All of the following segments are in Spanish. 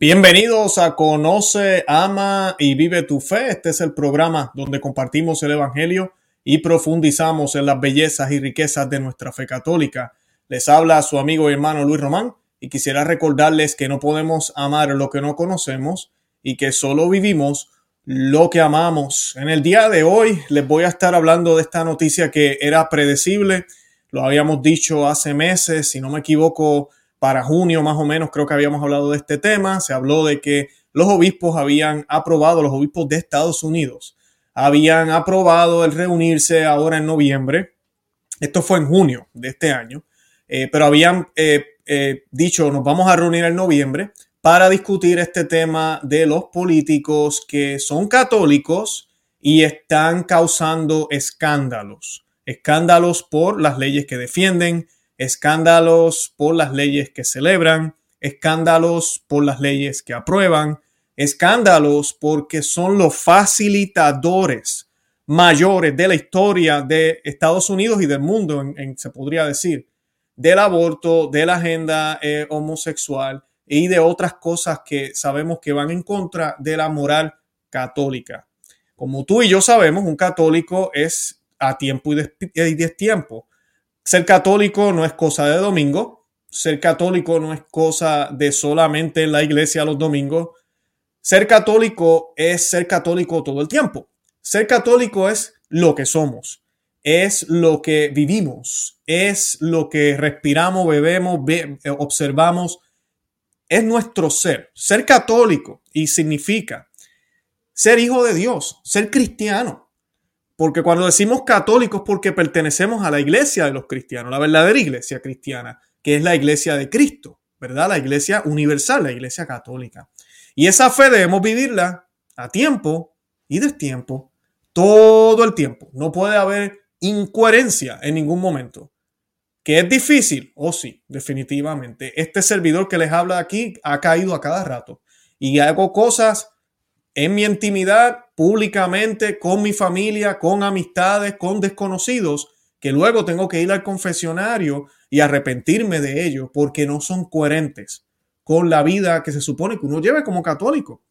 Bienvenidos a Conoce, Ama y Vive tu Fe. Este es el programa donde compartimos el Evangelio y profundizamos en las bellezas y riquezas de nuestra fe católica. Les habla su amigo y hermano Luis Román y quisiera recordarles que no podemos amar lo que no conocemos y que solo vivimos lo que amamos. En el día de hoy les voy a estar hablando de esta noticia que era predecible. Lo habíamos dicho hace meses, si no me equivoco, para junio más o menos creo que habíamos hablado de este tema. Se habló de que los obispos habían aprobado, los obispos de Estados Unidos, habían aprobado el reunirse ahora en noviembre. Esto fue en junio de este año, eh, pero habían eh, eh, dicho nos vamos a reunir en noviembre para discutir este tema de los políticos que son católicos y están causando escándalos. Escándalos por las leyes que defienden, escándalos por las leyes que celebran, escándalos por las leyes que aprueban, escándalos porque son los facilitadores mayores de la historia de Estados Unidos y del mundo, se podría decir, del aborto, de la agenda eh, homosexual y de otras cosas que sabemos que van en contra de la moral católica. Como tú y yo sabemos, un católico es a tiempo y destiempo. Ser católico no es cosa de domingo. Ser católico no es cosa de solamente en la iglesia los domingos. Ser católico es ser católico todo el tiempo. Ser católico es lo que somos, es lo que vivimos, es lo que respiramos, bebemos, observamos, es nuestro ser. Ser católico y significa ser hijo de Dios, ser cristiano. Porque cuando decimos católicos, porque pertenecemos a la iglesia de los cristianos, la verdadera iglesia cristiana, que es la iglesia de Cristo, ¿verdad? La iglesia universal, la iglesia católica. Y esa fe debemos vivirla a tiempo y destiempo, todo el tiempo. No puede haber incoherencia en ningún momento. ¿Que es difícil? Oh, sí, definitivamente. Este servidor que les habla aquí ha caído a cada rato y hago cosas en mi intimidad, públicamente, con mi familia, con amistades, con desconocidos, que luego tengo que ir al confesionario y arrepentirme de ello porque no son coherentes con la vida que se supone que uno lleve como católico.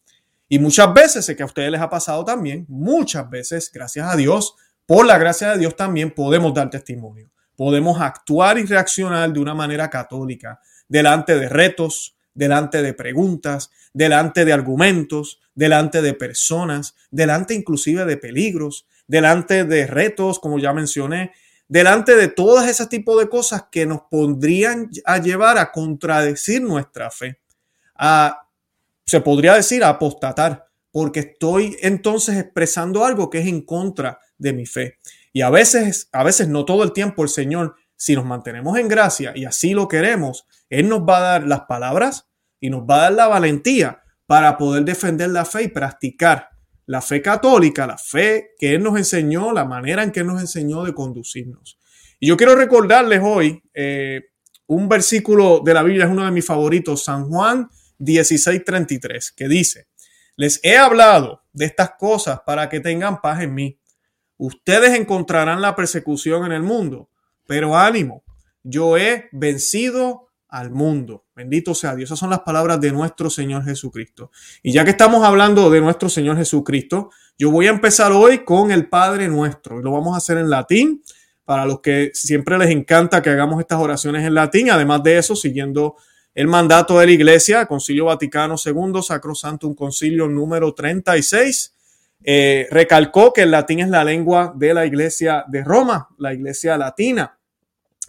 Y muchas veces, sé que a ustedes les ha pasado también, muchas veces, gracias a Dios, por la gracia de Dios también podemos dar testimonio. Podemos actuar y reaccionar de una manera católica delante de retos, delante de preguntas, delante de argumentos, delante de personas, delante inclusive de peligros, delante de retos, como ya mencioné, delante de todas ese tipo de cosas que nos pondrían a llevar a contradecir nuestra fe, a, se podría decir, a apostatar, porque estoy entonces expresando algo que es en contra de mi fe. Y a veces, a veces no todo el tiempo el Señor, si nos mantenemos en gracia y así lo queremos, Él nos va a dar las palabras y nos va a dar la valentía para poder defender la fe y practicar la fe católica, la fe que Él nos enseñó, la manera en que Él nos enseñó de conducirnos. Y yo quiero recordarles hoy eh, un versículo de la Biblia, es uno de mis favoritos, San Juan 16:33, que dice, les he hablado de estas cosas para que tengan paz en mí. Ustedes encontrarán la persecución en el mundo, pero ánimo, yo he vencido al mundo. Bendito sea Dios. Esas son las palabras de nuestro Señor Jesucristo. Y ya que estamos hablando de nuestro Señor Jesucristo, yo voy a empezar hoy con el Padre Nuestro. Lo vamos a hacer en latín. Para los que siempre les encanta que hagamos estas oraciones en latín. Además de eso, siguiendo el mandato de la Iglesia, Concilio Vaticano II, Sacrosanto, un concilio número 36, eh, recalcó que el latín es la lengua de la Iglesia de Roma, la Iglesia latina.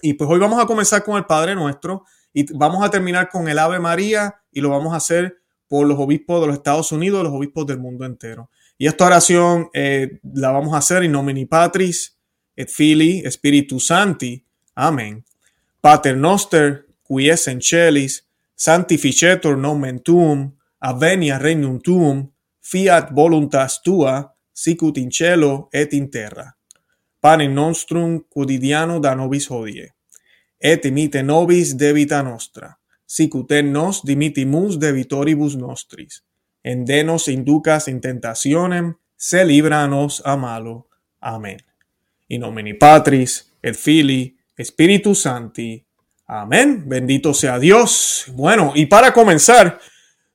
Y pues hoy vamos a comenzar con el Padre Nuestro y vamos a terminar con el Ave María y lo vamos a hacer por los obispos de los Estados Unidos, los obispos del mundo entero. Y esta oración eh, la vamos a hacer en nomini Patris, et Filii, Spiritus Santi. Amén. Pater noster, qui es en celis, sanctificetur nomen tuum, avenia regnum tuum, fiat voluntas tua, sicut in cielo et in terra. Panem nostrum quotidiano da nobis hodie et imite nobis debita nostra, sicut nos dimitimus debitoribus nostris. En denos inducas in tentationem, se libranos a malo. Amén. In nomine Patris, et Filii, Spiritus Santi. Amén. Bendito sea Dios. Bueno, y para comenzar,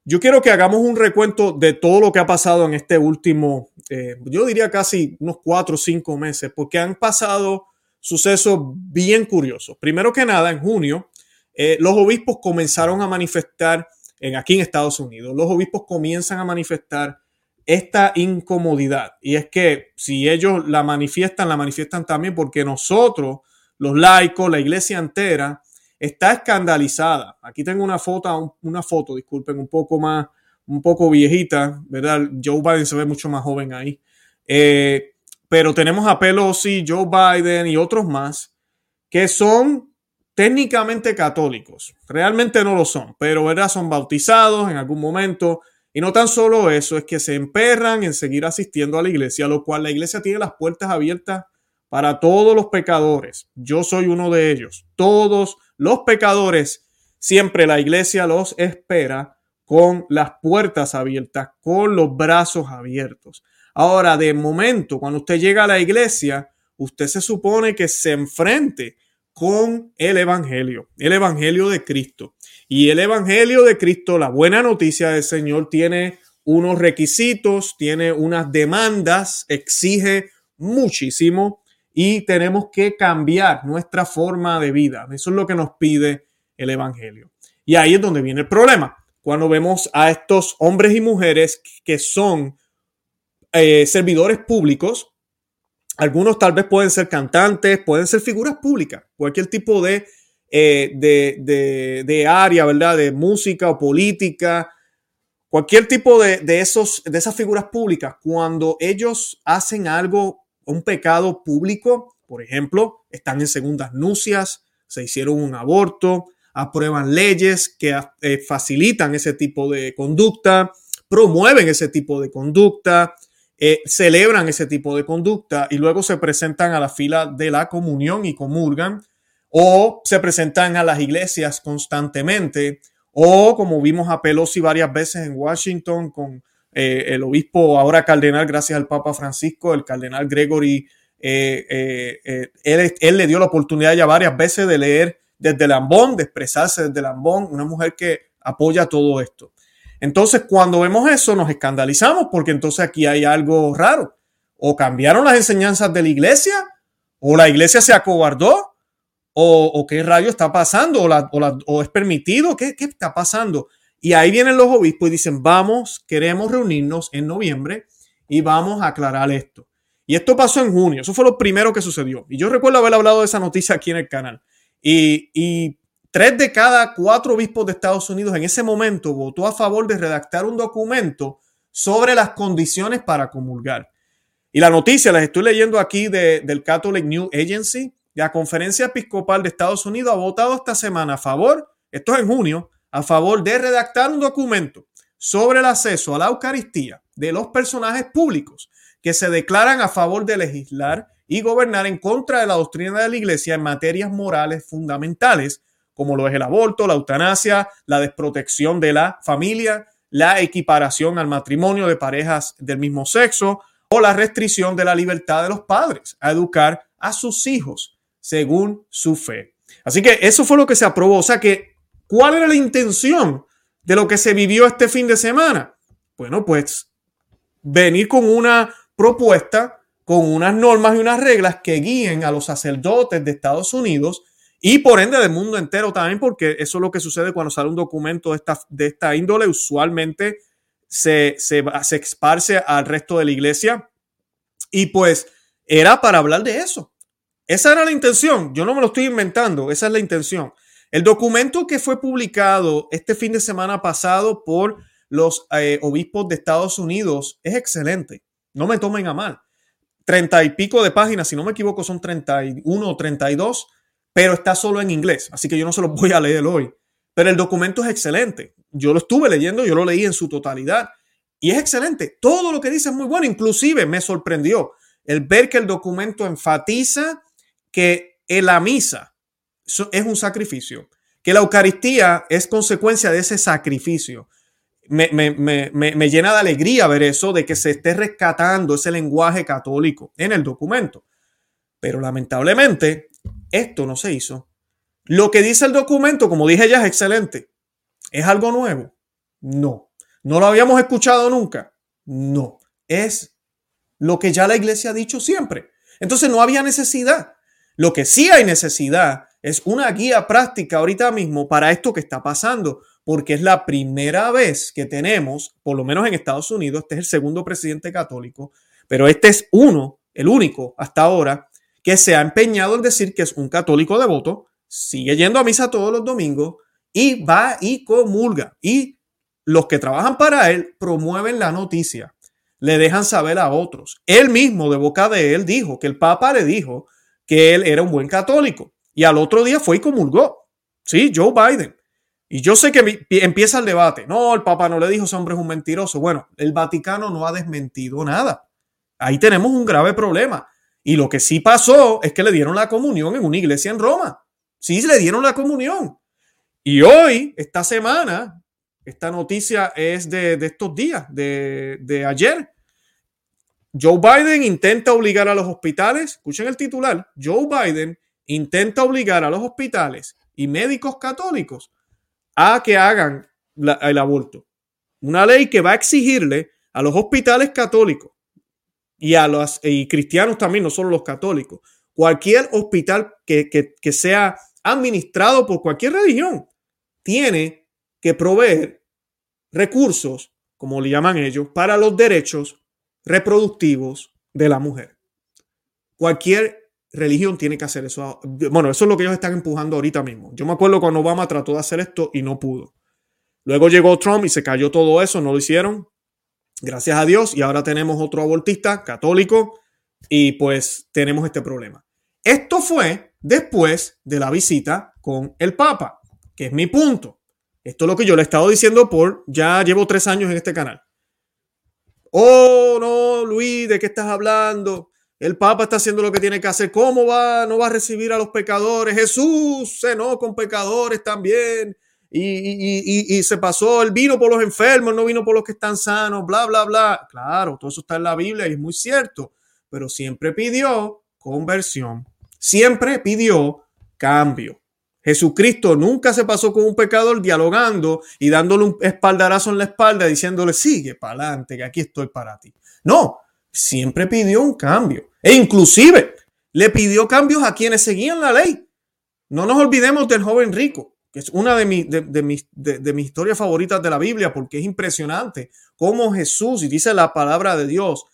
yo quiero que hagamos un recuento de todo lo que ha pasado en este último, eh, yo diría casi unos cuatro o cinco meses, porque han pasado sucesos bien curiosos. Primero que nada, en junio, eh, los obispos comenzaron a manifestar, en, aquí en Estados Unidos, los obispos comienzan a manifestar esta incomodidad. Y es que si ellos la manifiestan, la manifiestan también porque nosotros, los laicos, la iglesia entera, está escandalizada. Aquí tengo una foto, una foto, disculpen, un poco más, un poco viejita, ¿verdad? Joe Biden se ve mucho más joven ahí. Eh, pero tenemos a Pelosi, Joe Biden y otros más que son técnicamente católicos. Realmente no lo son, pero ¿verdad? son bautizados en algún momento. Y no tan solo eso, es que se emperran en seguir asistiendo a la iglesia, lo cual la iglesia tiene las puertas abiertas para todos los pecadores. Yo soy uno de ellos. Todos los pecadores, siempre la iglesia los espera con las puertas abiertas, con los brazos abiertos. Ahora, de momento, cuando usted llega a la iglesia, usted se supone que se enfrente con el Evangelio, el Evangelio de Cristo. Y el Evangelio de Cristo, la buena noticia del Señor, tiene unos requisitos, tiene unas demandas, exige muchísimo y tenemos que cambiar nuestra forma de vida. Eso es lo que nos pide el Evangelio. Y ahí es donde viene el problema. Cuando vemos a estos hombres y mujeres que son eh, servidores públicos, algunos tal vez pueden ser cantantes, pueden ser figuras públicas, cualquier tipo de, eh, de, de, área, ¿verdad? De música o política, cualquier tipo de, de, esos, de esas figuras públicas, cuando ellos hacen algo un pecado público, por ejemplo, están en segundas nupcias, se hicieron un aborto, aprueban leyes que eh, facilitan ese tipo de conducta, promueven ese tipo de conducta, eh, celebran ese tipo de conducta y luego se presentan a la fila de la comunión y comulgan, o se presentan a las iglesias constantemente, o como vimos a Pelosi varias veces en Washington con eh, el obispo, ahora cardenal, gracias al Papa Francisco, el cardenal Gregory, eh, eh, él, le dio la oportunidad ya varias veces de leer desde Lambón, de expresarse desde Lambón, una mujer que apoya todo esto. Entonces, cuando vemos eso, nos escandalizamos porque entonces aquí hay algo raro. O cambiaron las enseñanzas de la iglesia, o la iglesia se acobardó, o, qué rayo está pasando, o, es permitido, ¿Qué, ¿qué está pasando? Y ahí vienen los obispos y dicen, vamos, queremos reunirnos en noviembre y vamos a aclarar esto. Y esto pasó en junio, eso fue lo primero que sucedió. Y yo recuerdo haber hablado de esa noticia aquí en el canal. Y, tres de cada cuatro obispos de Estados Unidos en ese momento votó a favor de redactar un documento sobre las condiciones para comulgar. Y la noticia, las estoy leyendo aquí del Catholic News Agency, la Conferencia Episcopal de Estados Unidos ha votado esta semana a favor, esto es en junio, a favor de redactar un documento sobre el acceso a la Eucaristía de los personajes públicos que se declaran a favor de legislar y gobernar en contra de la doctrina de la Iglesia en materias morales fundamentales, como lo es el aborto, la eutanasia, la desprotección de la familia, la equiparación al matrimonio de parejas del mismo sexo o la restricción de la libertad de los padres a educar a sus hijos según su fe. Así que eso fue lo que se aprobó. O sea que ¿Cuál era la intención de lo que se vivió este fin de semana? Bueno, pues venir con una propuesta, con unas normas y unas reglas que guíen a los sacerdotes de Estados Unidos y por ende del mundo entero también, porque eso es lo que sucede cuando sale un documento de esta, de esta índole, usualmente se, se, se esparce al resto de la iglesia. Y pues era para hablar de eso. Esa era la intención. Yo no me lo estoy inventando. Esa es la intención. El documento que fue publicado este fin de semana pasado por los eh, obispos de Estados Unidos es excelente. No me tomen a mal. Treinta y pico de páginas, si no me equivoco, son 31 o 32, pero está solo en inglés, así que yo no se lo voy a leer hoy. Pero el documento es excelente. Yo lo estuve leyendo, yo lo leí en su totalidad y es excelente. Todo lo que dice es muy bueno. Inclusive me sorprendió el ver que el documento enfatiza que la misa es un sacrificio, que la Eucaristía es consecuencia de ese sacrificio. Me, llena de alegría ver eso, de que se esté rescatando ese lenguaje católico en el documento. Pero lamentablemente, esto no se hizo. Lo que dice el documento, como dije ya, es excelente. ¿Es algo nuevo? No. ¿No lo habíamos escuchado nunca? No, es lo que ya la iglesia ha dicho siempre. Entonces no había necesidad. Lo que sí hay necesidad es una guía práctica ahorita mismo para esto que está pasando, porque es la primera vez que tenemos, por lo menos en Estados Unidos, este es el segundo presidente católico, pero este es uno, el único hasta ahora, que se ha empeñado en decir que es un católico devoto, sigue yendo a misa todos los domingos y va y comulga. Y los que trabajan para él promueven la noticia, le dejan saber a otros. Él mismo, de boca de él, dijo que el Papa le dijo que él era un buen católico. Y al otro día fue y comulgó. Sí, Joe Biden. Y yo sé que empieza el debate. No, el Papa no le dijo ese hombre es un mentiroso. Bueno, el Vaticano no ha desmentido nada. Ahí tenemos un grave problema. Y lo que sí pasó es que le dieron la comunión en una iglesia en Roma. Sí, le dieron la comunión. Y hoy, esta semana, esta noticia es de, estos días, de, de ayer. Joe Biden intenta obligar a los hospitales, escuchen el titular, Joe Biden intenta obligar a los hospitales y médicos católicos a que hagan el aborto. Una ley que va a exigirle a los hospitales católicos y a los y cristianos también, no solo los católicos, cualquier hospital que, que sea administrado por cualquier religión, tiene que proveer recursos, como le llaman ellos, para los derechos reproductivos de la mujer. Cualquier religión tiene que hacer eso. Bueno, eso es lo que ellos están empujando ahorita mismo. Yo me acuerdo cuando Obama trató de hacer esto y no pudo. Luego llegó Trump y se cayó todo eso, no lo hicieron. Gracias a Dios. Y ahora tenemos otro abortista católico y pues tenemos este problema. Esto fue después de la visita con el Papa, que es mi punto. Esto es lo que yo le he estado diciendo por, ya llevo tres años en este canal. Oh, no, Luis, ¿de qué estás hablando? El Papa está haciendo lo que tiene que hacer. ¿Cómo va? No va a recibir a los pecadores. Jesús cenó con pecadores también. Y, se pasó, él vino por los enfermos, no vino por los que están sanos, bla, bla, bla. Claro, todo eso está en la Biblia y es muy cierto, pero siempre pidió conversión, siempre pidió cambio. Jesucristo nunca se pasó con un pecador dialogando y dándole un espaldarazo en la espalda diciéndole, sigue para adelante, que aquí estoy para ti. No, siempre pidió un cambio. E inclusive le pidió cambios a quienes seguían la ley. No nos olvidemos del joven rico, que es una de, de, mis, de, mis historias favoritas de la Biblia, porque es impresionante cómo Jesús, y dice la palabra de Dios,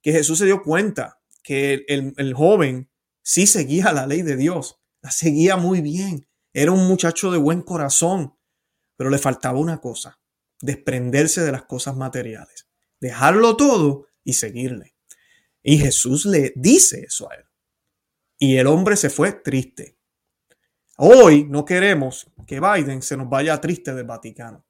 que Jesús se dio cuenta que el, el joven sí seguía la ley de Dios, la seguía muy bien, era un muchacho de buen corazón, pero le faltaba una cosa, desprenderse de las cosas materiales, dejarlo todo y seguirle. Y Jesús le dice eso a él. Y el hombre se fue triste. Hoy no queremos que Biden se nos vaya triste del Vaticano.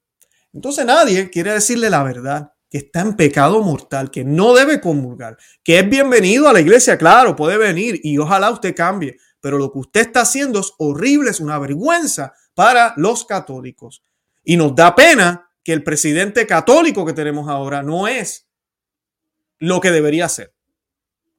Entonces nadie quiere decirle la verdad, que está en pecado mortal, que no debe comulgar, que es bienvenido a la iglesia, claro, puede venir y ojalá usted cambie, pero lo que usted está haciendo es horrible, es una vergüenza para los católicos. Y nos da pena que el presidente católico que tenemos ahora no es lo que debería ser.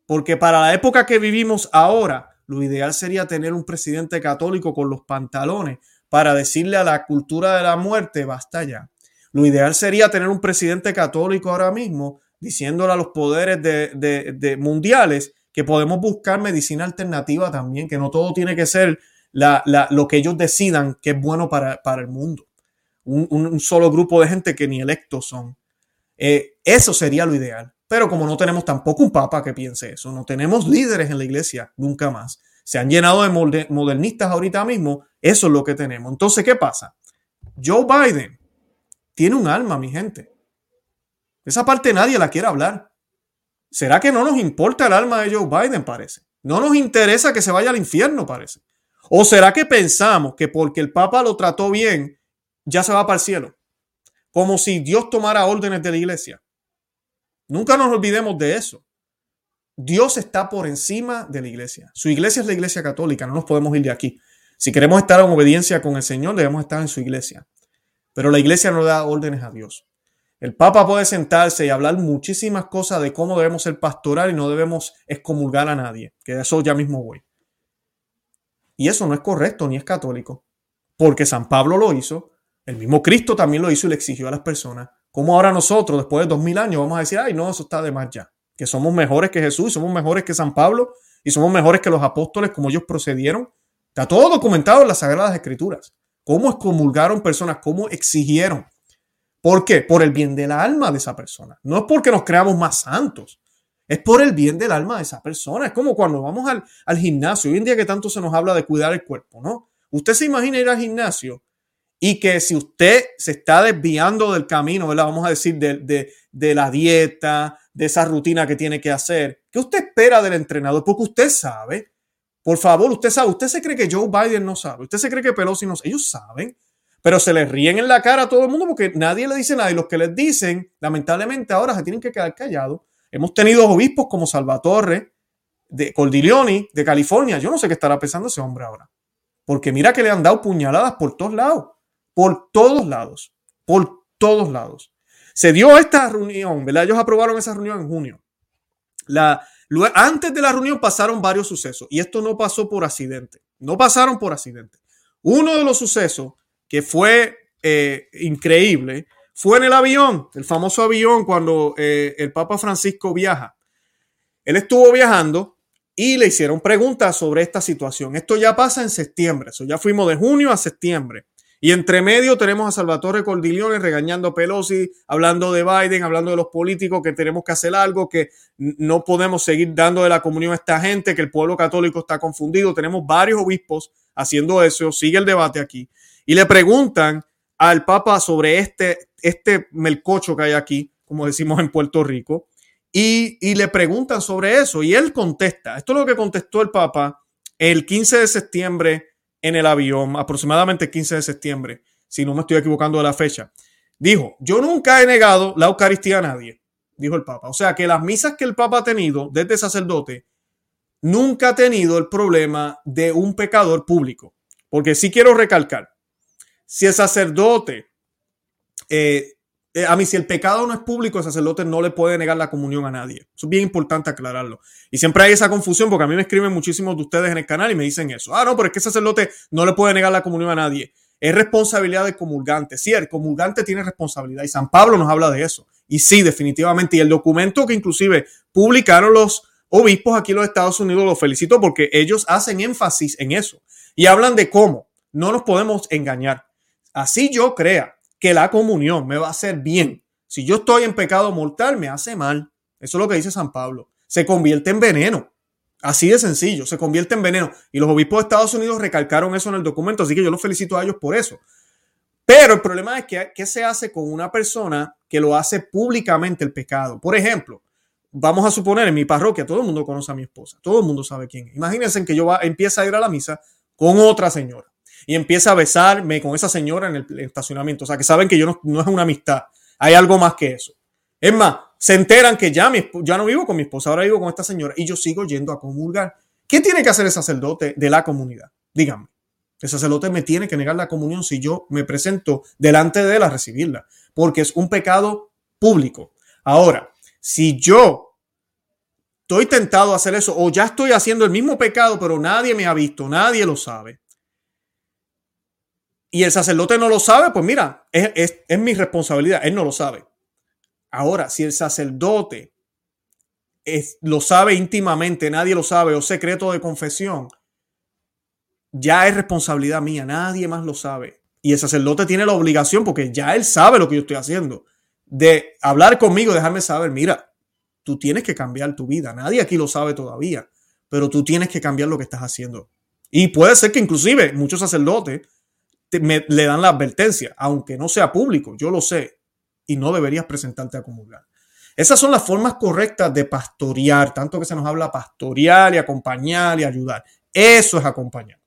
Porque para la época que vivimos ahora, lo ideal sería tener un presidente católico con los pantalones para decirle a la cultura de la muerte, basta ya. Lo ideal sería tener un presidente católico ahora mismo diciéndole a los poderes de, mundiales que podemos buscar medicina alternativa también, que no todo tiene que ser lo que ellos decidan que es bueno para, el mundo. Un, solo grupo de gente que ni electos son. Eh, eso sería lo ideal. Pero como no tenemos tampoco un papa que piense eso, no tenemos líderes en la iglesia, nunca más. Se han llenado de modernistas ahorita mismo, eso es lo que tenemos. Entonces, ¿qué pasa? Joe Biden tiene un alma, mi gente. Esa parte nadie la quiere hablar. ¿Será que no nos importa el alma de Joe Biden? Parece. No nos interesa que se vaya al infierno, parece. ¿O será que pensamos que porque el Papa lo trató bien, ya se va para el cielo? Como si Dios tomara órdenes de la iglesia. Nunca nos olvidemos de eso. Dios está por encima de la iglesia. Su iglesia es la iglesia católica, no nos podemos ir de aquí. Si queremos estar en obediencia con el Señor, debemos estar en su iglesia. Pero la iglesia no da órdenes a Dios. El Papa puede sentarse y hablar muchísimas cosas de cómo debemos ser pastoral y no debemos excomulgar a nadie, que de eso ya mismo voy. Y eso no es correcto ni es católico, porque San Pablo lo hizo, el mismo Cristo también lo hizo y le exigió a las personas ¿Cómo ahora nosotros, después de dos mil años, vamos a decir, ay, no, eso está de más ya? Que somos mejores que Jesús, somos mejores que San Pablo y somos mejores que los apóstoles, como ellos procedieron. Está todo documentado en las Sagradas Escrituras. Cómo excomulgaron personas, cómo exigieron. ¿Por qué? Por el bien del alma de esa persona. No es porque nos creamos más santos. Es por el bien del alma de esa persona. Es como cuando vamos al, al gimnasio. Hoy en día que tanto se nos habla de cuidar el cuerpo, ¿no? Usted se imagina ir al gimnasio y que si usted se está desviando del camino, ¿verdad? Vamos a decir, de, la dieta, de esa rutina que tiene que hacer, ¿qué usted espera del entrenador? Porque usted sabe, por favor, usted sabe, usted se cree que Joe Biden no sabe, usted se cree que Pelosi no sabe, ellos saben, pero se les ríen en la cara a todo el mundo porque nadie le dice nada y los que les dicen, lamentablemente ahora se tienen que quedar callados. Hemos tenido obispos como Salvatore, de Cordiglioni, de California. Yo no sé qué estará pensando ese hombre ahora. Porque mira que le han dado puñaladas por todos lados, por todos lados, por todos lados. Se dio esta reunión, ¿verdad? Ellos aprobaron esa reunión en junio. La, antes de la reunión pasaron varios sucesos y esto no pasó por accidente. No pasaron por accidente. Uno de los sucesos que fue eh, increíble fue en el avión, el famoso avión cuando eh, el Papa Francisco viaja. Él estuvo viajando y le hicieron preguntas sobre esta situación. Esto ya pasa en septiembre, eso ya fuimos de junio a septiembre. Y entre medio tenemos a Salvatore Cordiglione regañando a Pelosi, hablando de Biden, hablando de los políticos, que tenemos que hacer algo, que no podemos seguir dando de la comunión a esta gente, que el pueblo católico está confundido. Tenemos varios obispos haciendo eso, sigue el debate aquí. Y le preguntan al Papa sobre este, este melcocho que hay aquí, como decimos en Puerto Rico, y, le preguntan sobre eso y él contesta. Esto es lo que contestó el Papa el 15 de septiembre en el avión, aproximadamente el 15 de septiembre, si no me estoy equivocando de la fecha. Dijo, yo nunca he negado la Eucaristía a nadie, dijo el Papa. O sea que las misas que el Papa ha tenido desde sacerdote, nunca ha tenido el problema de un pecador público. Porque sí quiero recalcar, si el sacerdote eh, eh, a mí, si el pecado no es público, el sacerdote no le puede negar la comunión a nadie. Eso es bien importante aclararlo. Y siempre hay esa confusión porque a mí me escriben muchísimos de ustedes en el canal y me dicen eso. Ah, no, pero es que el sacerdote no le puede negar la comunión a nadie. Es responsabilidad del comulgante. Sí, el comulgante tiene responsabilidad y San Pablo nos habla de eso. Y sí, definitivamente. Y el documento que inclusive publicaron los obispos aquí en los Estados Unidos, lo felicito porque ellos hacen énfasis en eso y hablan de cómo no nos podemos engañar. Así yo crea que la comunión me va a hacer bien. Si yo estoy en pecado mortal, me hace mal. Eso es lo que dice San Pablo. Se convierte en veneno. Así de sencillo, se convierte en veneno. Y los obispos de Estados Unidos recalcaron eso en el documento, así que yo los felicito a ellos por eso. Pero el problema es que ¿qué se hace con una persona que lo hace públicamente el pecado? Por ejemplo, vamos a suponer en mi parroquia, todo el mundo conoce a mi esposa, todo el mundo sabe quién. Imagínense que yo va, empieza a ir a la misa con otra señora y empieza a besarme con esa señora en el estacionamiento. O sea, que saben que yo no, no es una amistad. Hay algo más que eso. Es más, se enteran que ya, mi, ya no vivo con mi esposa, ahora vivo con esta señora y yo sigo yendo a comulgar. ¿Qué tiene que hacer el sacerdote de la comunidad? Díganme. El sacerdote me tiene que negar la comunión si yo me presento delante de él a recibirla, porque es un pecado público. Ahora, si yo estoy tentado a hacer eso o ya estoy haciendo el mismo pecado, pero nadie me ha visto, nadie lo sabe, y el sacerdote no lo sabe, pues mira, es, mi responsabilidad, él no lo sabe. Ahora, si el sacerdote lo sabe íntimamente, nadie lo sabe, o secreto de confesión, ya es responsabilidad mía, nadie más lo sabe. Y el sacerdote tiene la obligación, porque ya él sabe lo que yo estoy haciendo, de hablar conmigo, dejarme saber, mira, tú tienes que cambiar tu vida, nadie aquí lo sabe todavía, pero tú tienes que cambiar lo que estás haciendo. Y puede ser que inclusive muchos sacerdotes le dan la advertencia, aunque no sea público, yo lo sé, y no deberías presentarte a comulgar. Esas son las formas correctas de pastorear, tanto que se nos habla pastorear y acompañar y ayudar. Eso es acompañar.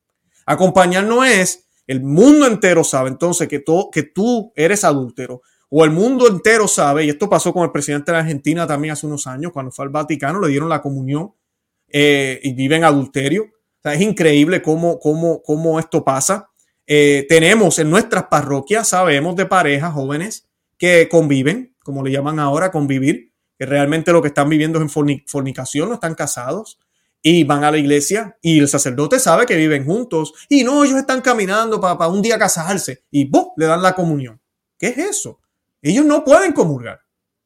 Acompañar no es el mundo entero sabe entonces que, que tú eres adúltero o el mundo entero sabe, y esto pasó con el presidente de Argentina también hace unos años, cuando fue al Vaticano, le dieron la comunión eh, y vive en adulterio. es increíble cómo, cómo, cómo esto pasa. Eh, tenemos en nuestras parroquias, sabemos de parejas jóvenes que conviven, como le llaman ahora, convivir, que realmente lo que están viviendo es en fornicación, no están casados y van a la iglesia y el sacerdote sabe que viven juntos y no, ellos están caminando para, un día casarse y ¡bum! le dan la comunión. ¿Qué es eso? Ellos no pueden comulgar.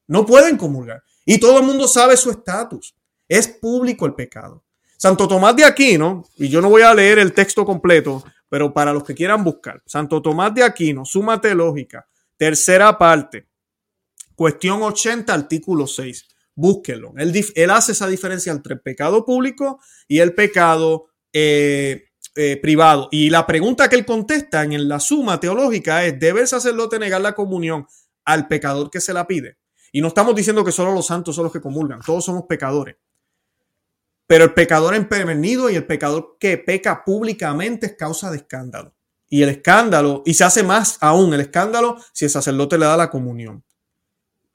No pueden comulgar. Y todo el mundo sabe su estatus. Es público el pecado. Santo Tomás de Aquino, y yo no voy a leer el texto completo, pero para los que quieran buscar, Santo Tomás de Aquino, Suma Teológica, tercera parte, cuestión 80, artículo 6. Búsquenlo. Él, hace esa diferencia entre el pecado público y el pecado eh, eh, privado. Y la pregunta que él contesta en la suma teológica es, ¿debe el sacerdote negar la comunión al pecador que se la pide? Y no estamos diciendo que solo los santos son los que comulgan, todos somos pecadores. Pero el pecador empedernido y el pecador que peca públicamente es causa de escándalo. Y el escándalo, y se hace más aún el escándalo si el sacerdote le da la comunión.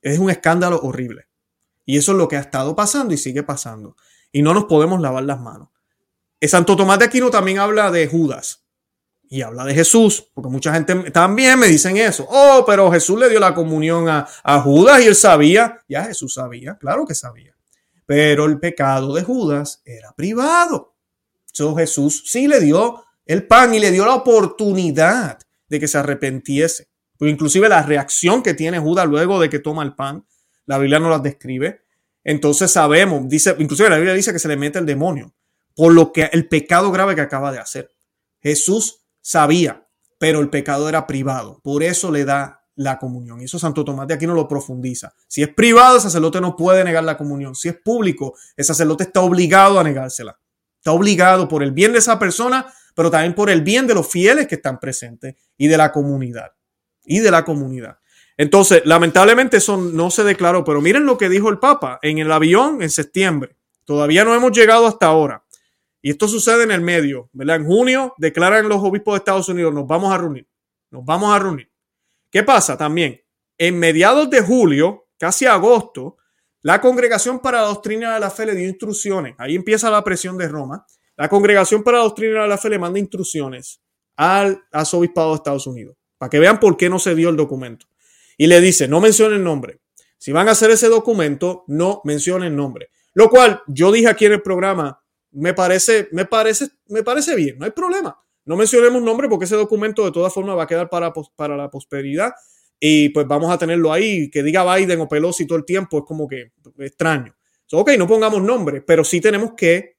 Es un escándalo horrible. Y eso es lo que ha estado pasando y sigue pasando. Y no nos podemos lavar las manos. El Santo Tomás de Aquino también habla de Judas y habla de Jesús, porque mucha gente también me dicen eso. Oh, pero Jesús le dio la comunión a, a Judas y él sabía. Ya Jesús sabía, claro que sabía. Pero el pecado de Judas era privado. So, Jesús sí le dio el pan y le dio la oportunidad de que se arrepentiese. Pues inclusive la reacción que tiene Judas luego de que toma el pan, la Biblia no las describe. Entonces sabemos, dice, inclusive la Biblia dice que se le mete el demonio por lo que el pecado grave que acaba de hacer. Jesús sabía, pero el pecado era privado. Por eso le da la comunión. Y eso Santo Tomás de aquí no lo profundiza. Si es privado, el sacerdote no puede negar la comunión. Si es público, el sacerdote está obligado a negársela. Está obligado por el bien de esa persona, pero también por el bien de los fieles que están presentes y de la comunidad. Y de la comunidad. Entonces, lamentablemente eso no se declaró, pero miren lo que dijo el Papa en el avión en septiembre. Todavía no hemos llegado hasta ahora. Y esto sucede en el medio, ¿verdad? En junio declaran los obispos de Estados Unidos, nos vamos a reunir, nos vamos a reunir. ¿Qué pasa también? En mediados de julio, casi agosto, la Congregación para la Doctrina de la Fe le dio instrucciones. Ahí empieza la presión de Roma. La Congregación para la Doctrina de la Fe le manda instrucciones al arzobispado de Estados Unidos para que vean por qué no se dio el documento. Y le dice, no mencionen nombre. Si van a hacer ese documento, no mencionen nombre. Lo cual yo dije aquí en el programa, me parece, me parece, me parece bien, no hay problema. No mencionemos nombre porque ese documento de todas formas va a quedar para, para la prosperidad y pues vamos a tenerlo ahí. Que diga Biden o Pelosi todo el tiempo es como que extraño. ok, no pongamos nombre, pero sí tenemos que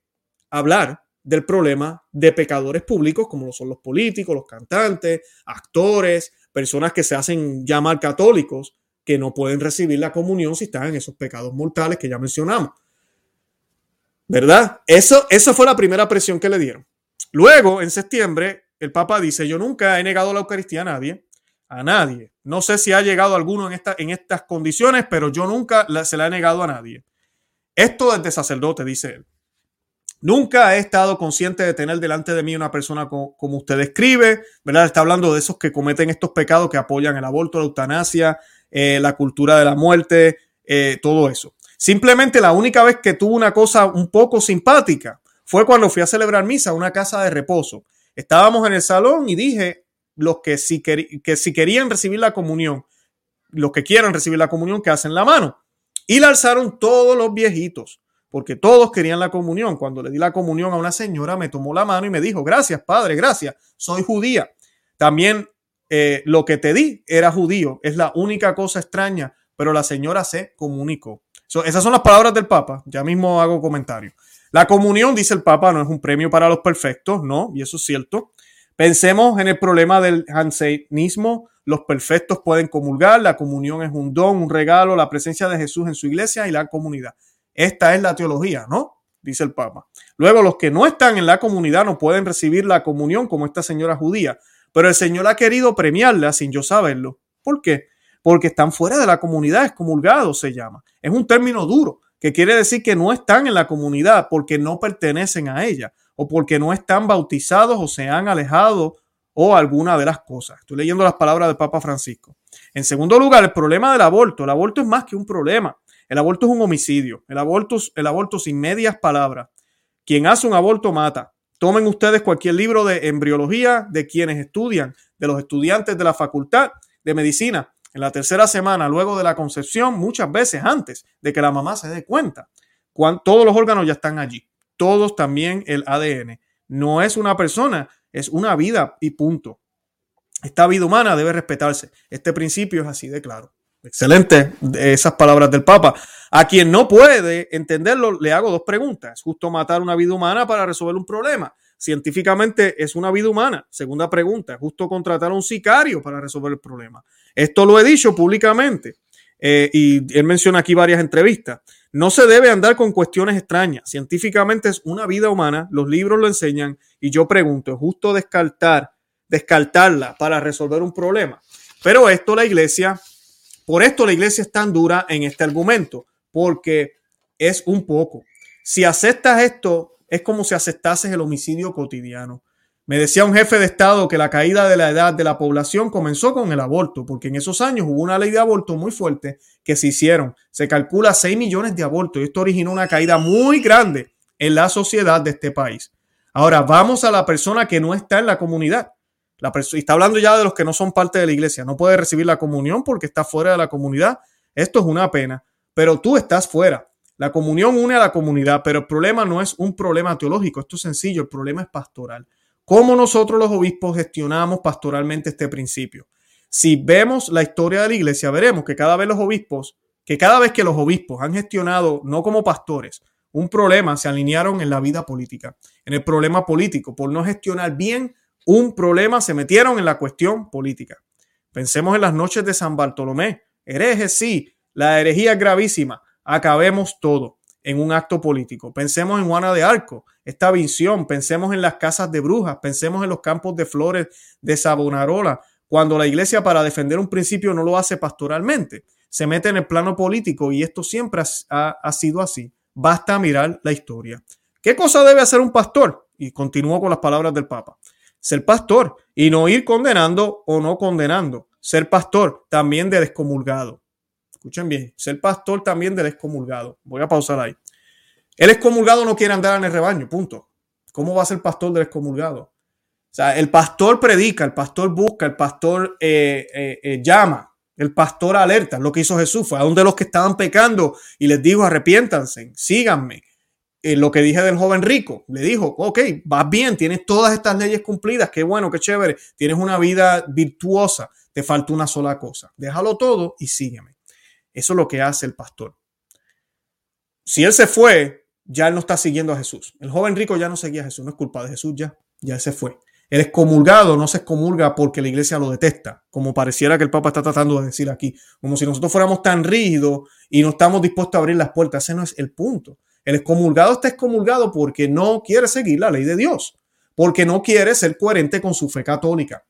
hablar del problema de pecadores públicos como lo son los políticos, los cantantes, actores, personas que se hacen llamar católicos que no pueden recibir la comunión si están en esos pecados mortales que ya mencionamos. ¿Verdad? Eso, eso fue la primera presión que le dieron. Luego, en septiembre, el Papa dice, yo nunca he negado la Eucaristía a nadie, a nadie. No sé si ha llegado alguno en, esta, en estas condiciones, pero yo nunca se la he negado a nadie. Esto desde sacerdote, dice él. Nunca he estado consciente de tener delante de mí una persona como, usted describe, ¿verdad? Está hablando de esos que cometen estos pecados que apoyan el aborto, la eutanasia, eh, la cultura de la muerte, eh, todo eso. Simplemente la única vez que tuvo una cosa un poco simpática fue cuando fui a celebrar misa a una casa de reposo. Estábamos en el salón y dije, los que si, que si querían recibir la comunión, los que quieran recibir la comunión, que hacen la mano. Y la alzaron todos los viejitos, porque todos querían la comunión. Cuando le di la comunión a una señora, me tomó la mano y me dijo, gracias, padre, gracias, soy judía. También eh, lo que te di era judío, es la única cosa extraña, pero la señora se comunicó. esas son las palabras del Papa, ya mismo hago comentario. La comunión, dice el Papa, no es un premio para los perfectos, no, y eso es cierto. Pensemos en el problema del jansenismo. Los perfectos pueden comulgar, la comunión es un don, un regalo, la presencia de Jesús en su iglesia y la comunidad. Esta es la teología, ¿no? Dice el Papa. Luego, los que no están en la comunidad no pueden recibir la comunión como esta señora judía, pero el Señor ha querido premiarla sin yo saberlo. ¿Por qué? Porque están fuera de la comunidad, excomulgados se llama. Es un término duro, que quiere decir que no están en la comunidad porque no pertenecen a ella o porque no están bautizados o se han alejado o alguna de las cosas. Estoy leyendo las palabras del Papa Francisco. En segundo lugar, el problema del aborto. El aborto es más que un problema. El aborto es un homicidio. El aborto, el aborto sin medias palabras. Quien hace un aborto mata. Tomen ustedes cualquier libro de embriología de quienes estudian, de los estudiantes de la facultad de medicina en la tercera semana, luego de la concepción, muchas veces antes de que la mamá se dé cuenta. Cuando, todos los órganos ya están allí, todos también el ADN. No es una persona, es una vida y punto. Esta vida humana debe respetarse. Este principio es así de claro. Excelente esas palabras del Papa. A quien no puede entenderlo, le hago dos preguntas. ¿Es justo matar una vida humana para resolver un problema? Científicamente es una vida humana. Segunda pregunta, ¿es justo contratar a un sicario para resolver el problema? Esto lo he dicho públicamente eh, y él menciona aquí varias entrevistas. No se debe andar con cuestiones extrañas. Científicamente es una vida humana, los libros lo enseñan y yo pregunto, ¿es justo descartar, descartarla para resolver un problema? Pero esto la iglesia, por esto la iglesia es tan dura en este argumento, porque es un poco. Si aceptas esto, es como si aceptases el homicidio cotidiano. Me decía un jefe de Estado que la caída de la edad de la población comenzó con el aborto, porque en esos años hubo una ley de aborto muy fuerte que se hicieron. Se calcula 6 millones de abortos y esto originó una caída muy grande en la sociedad de este país. Ahora vamos a la persona que no está en la comunidad. La y está hablando ya de los que no son parte de la iglesia. No puede recibir la comunión porque está fuera de la comunidad. Esto es una pena, pero tú estás fuera. La comunión une a la comunidad, pero el problema no es un problema teológico. Esto es sencillo. El problema es pastoral. ¿Cómo nosotros los obispos gestionamos pastoralmente este principio? Si vemos la historia de la iglesia, veremos que cada vez los obispos, que cada vez que los obispos han gestionado, no como pastores, un problema, se alinearon en la vida política, en el problema político. Por no gestionar bien un problema, se metieron en la cuestión política. Pensemos en las noches de San Bartolomé. Herejes, sí, la herejía es gravísima. Acabemos todo en un acto político. Pensemos en Juana de Arco, esta visión, pensemos en las casas de brujas, pensemos en los campos de flores de Sabonarola, cuando la iglesia para defender un principio no lo hace pastoralmente, se mete en el plano político y esto siempre ha, ha sido así. Basta mirar la historia. ¿Qué cosa debe hacer un pastor? Y continúo con las palabras del Papa. Ser pastor y no ir condenando o no condenando. Ser pastor también de descomulgado Escuchen bien, ser pastor también del excomulgado. Voy a pausar ahí. El excomulgado no quiere andar en el rebaño, punto. ¿Cómo va a ser pastor del excomulgado? O sea, el pastor predica, el pastor busca, el pastor eh, eh, eh, llama, el pastor alerta. Lo que hizo Jesús fue a donde los que estaban pecando y les dijo, arrepiéntanse, síganme. lo que dije del joven rico, le dijo, ok, vas bien, tienes todas estas leyes cumplidas, qué bueno, qué chévere, tienes una vida virtuosa, te falta una sola cosa, déjalo todo y sígueme. Eso es lo que hace el pastor. Si él se fue, ya él no está siguiendo a Jesús. El joven rico ya no seguía a Jesús, no es culpa de Jesús ya, ya se fue. El excomulgado no se excomulga porque la iglesia lo detesta, como pareciera que el Papa está tratando de decir aquí, como si nosotros fuéramos tan rígidos y no estamos dispuestos a abrir las puertas. Ese no es el punto. El excomulgado está excomulgado porque no quiere seguir la ley de Dios, porque no quiere ser coherente con su fe católica.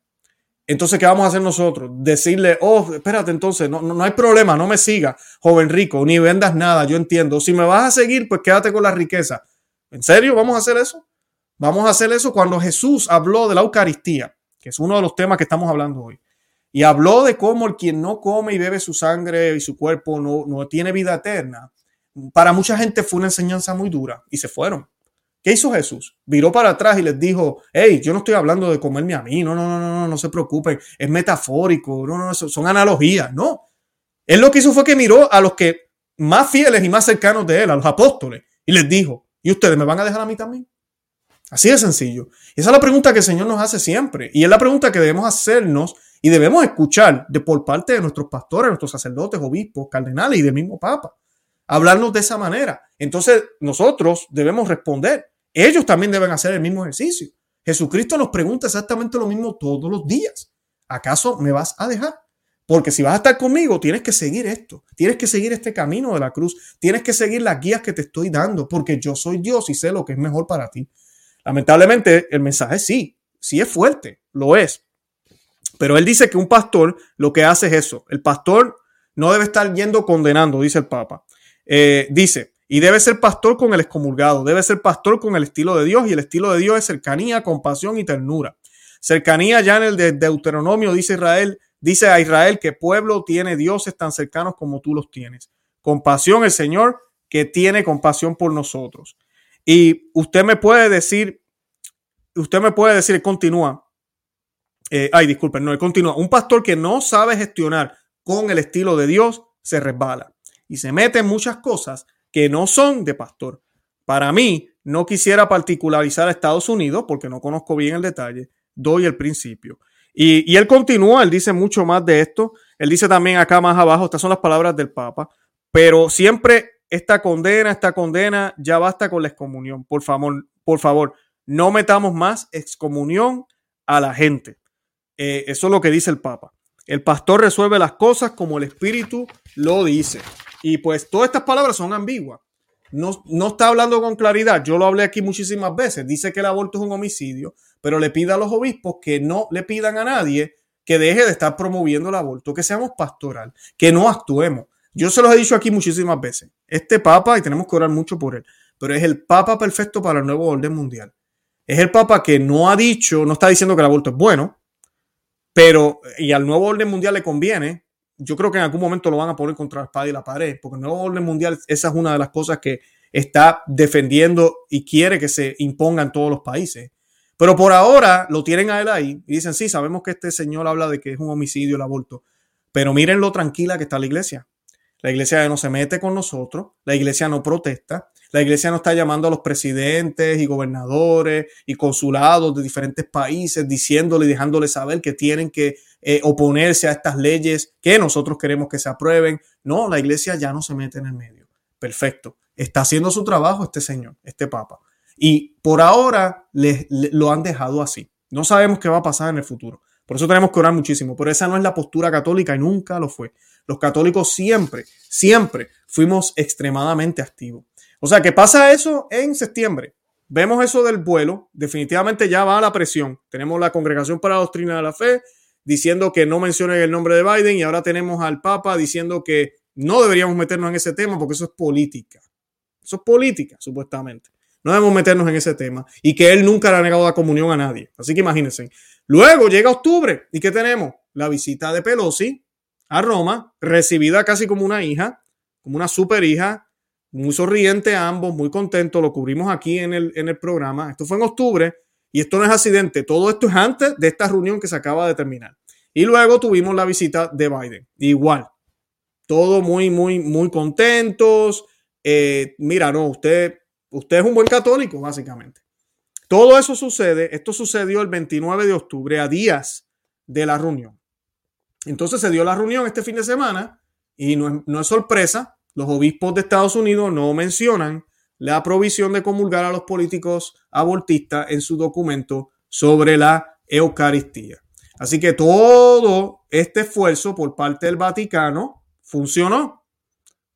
Entonces, ¿qué vamos a hacer nosotros? Decirle, oh, espérate, entonces, no, no, hay problema, no me sigas, joven rico, ni vendas nada, yo entiendo. Si me vas a seguir, pues quédate con la riqueza. ¿En serio vamos a hacer eso? Vamos a hacer eso cuando Jesús habló de la Eucaristía, que es uno de los temas que estamos hablando hoy. Y habló de cómo el quien no come y bebe su sangre y su cuerpo no, no tiene vida eterna. Para mucha gente fue una enseñanza muy dura y se fueron. ¿Qué hizo Jesús? Viró para atrás y les dijo, hey, yo no estoy hablando de comerme a mí, no, no, no, no, no se preocupen, es metafórico, no, no, no, son analogías, no. Él lo que hizo fue que miró a los que más fieles y más cercanos de él, a los apóstoles, y les dijo, ¿y ustedes me van a dejar a mí también? Así de sencillo. esa es la pregunta que el Señor nos hace siempre, y es la pregunta que debemos hacernos y debemos escuchar de por parte de nuestros pastores, nuestros sacerdotes, obispos, cardenales y del mismo Papa. Hablarnos de esa manera. Entonces nosotros debemos responder ellos también deben hacer el mismo ejercicio. Jesucristo nos pregunta exactamente lo mismo todos los días. ¿Acaso me vas a dejar? Porque si vas a estar conmigo, tienes que seguir esto, tienes que seguir este camino de la cruz, tienes que seguir las guías que te estoy dando, porque yo soy Dios y sé lo que es mejor para ti. Lamentablemente, el mensaje sí, sí es fuerte, lo es. Pero él dice que un pastor lo que hace es eso. El pastor no debe estar yendo condenando, dice el Papa. Eh, dice, y debe ser pastor con el excomulgado, debe ser pastor con el estilo de Dios y el estilo de Dios es cercanía, compasión y ternura. Cercanía ya en el de Deuteronomio dice Israel, dice a Israel que pueblo tiene dioses tan cercanos como tú los tienes. Compasión el Señor que tiene compasión por nosotros. Y usted me puede decir, usted me puede decir, continúa. Eh, ay, disculpen, no, continúa. Un pastor que no sabe gestionar con el estilo de Dios se resbala y se mete en muchas cosas que no son de pastor. Para mí, no quisiera particularizar a Estados Unidos porque no conozco bien el detalle, doy el principio. Y, él continúa, él dice mucho más de esto. Él dice también acá más abajo, estas son las palabras del Papa, pero siempre esta condena, esta condena, ya basta con la excomunión. Por favor, por favor, no metamos más excomunión a la gente. Eh, eso es lo que dice el Papa. El pastor resuelve las cosas como el Espíritu lo dice. Y pues todas estas palabras son ambiguas. No, no, está hablando con claridad. Yo lo hablé aquí muchísimas veces. Dice que el aborto es un homicidio, pero le pide a los obispos que no le pidan a nadie que deje de estar promoviendo el aborto, que seamos pastoral, que no actuemos. Yo se los he dicho aquí muchísimas veces. Este Papa, y tenemos que orar mucho por él, pero es el Papa perfecto para el nuevo orden mundial. Es el Papa que no ha dicho, no está diciendo que el aborto es bueno, pero, y al nuevo orden mundial le conviene, yo creo que en algún momento lo van a poner contra la espada y la pared, porque el nuevo orden mundial, esa es una de las cosas que está defendiendo y quiere que se imponga en todos los países. Pero por ahora lo tienen a él ahí y dicen, sí, sabemos que este señor habla de que es un homicidio el aborto, pero miren lo tranquila que está la iglesia. La iglesia no se mete con nosotros, la iglesia no protesta, la iglesia no está llamando a los presidentes y gobernadores y consulados de diferentes países diciéndole y dejándole saber que tienen que eh, oponerse a estas leyes que nosotros queremos que se aprueben. No, la iglesia ya no se mete en el medio. Perfecto. Está haciendo su trabajo este señor, este papa. Y por ahora lo han dejado así. No sabemos qué va a pasar en el futuro. Por eso tenemos que orar muchísimo. Pero esa no es la postura católica y nunca lo fue. Los católicos siempre, siempre fuimos extremadamente activos. O sea, que pasa eso en septiembre. Vemos eso del vuelo, definitivamente ya va a la presión. Tenemos la Congregación para la Doctrina de la Fe diciendo que no mencionen el nombre de Biden y ahora tenemos al Papa diciendo que no deberíamos meternos en ese tema porque eso es política. Eso es política, supuestamente. No debemos meternos en ese tema y que él nunca le ha negado la comunión a nadie. Así que imagínense. Luego llega octubre y ¿qué tenemos? La visita de Pelosi a Roma, recibida casi como una hija, como una super hija, muy sonriente ambos, muy contentos, lo cubrimos aquí en el, en el programa. Esto fue en octubre y esto no es accidente, todo esto es antes de esta reunión que se acaba de terminar. Y luego tuvimos la visita de Biden, igual, todo muy, muy, muy contentos. Eh, mira, no, usted, usted es un buen católico, básicamente. Todo eso sucede, esto sucedió el 29 de octubre, a días de la reunión. Entonces se dio la reunión este fin de semana y no no es sorpresa los obispos de Estados Unidos no mencionan la provisión de comulgar a los políticos abortistas en su documento sobre la Eucaristía. Así que todo este esfuerzo por parte del Vaticano funcionó.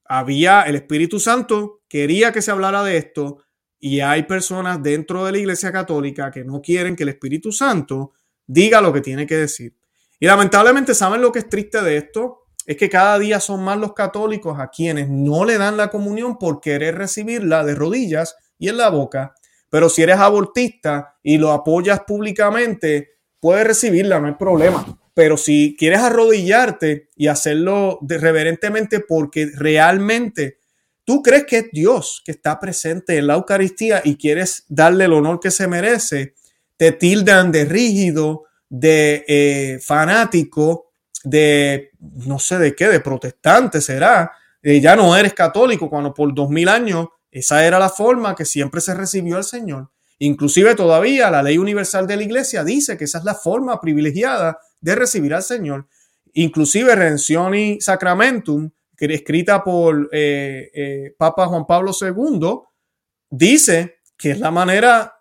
Había el Espíritu Santo, quería que se hablara de esto y hay personas dentro de la Iglesia Católica que no quieren que el Espíritu Santo diga lo que tiene que decir. Y lamentablemente, ¿saben lo que es triste de esto? Es que cada día son más los católicos a quienes no le dan la comunión por querer recibirla de rodillas y en la boca. Pero si eres abortista y lo apoyas públicamente, puedes recibirla, no hay problema. Pero si quieres arrodillarte y hacerlo reverentemente porque realmente tú crees que es Dios que está presente en la Eucaristía y quieres darle el honor que se merece, te tildan de rígido, de eh, fanático, de, no sé de qué, de protestante será, eh, ya no eres católico, cuando por dos mil años esa era la forma que siempre se recibió al Señor. Inclusive todavía la ley universal de la iglesia dice que esa es la forma privilegiada de recibir al Señor. Inclusive y Sacramentum, escrita por eh, eh, Papa Juan Pablo II, dice que es la manera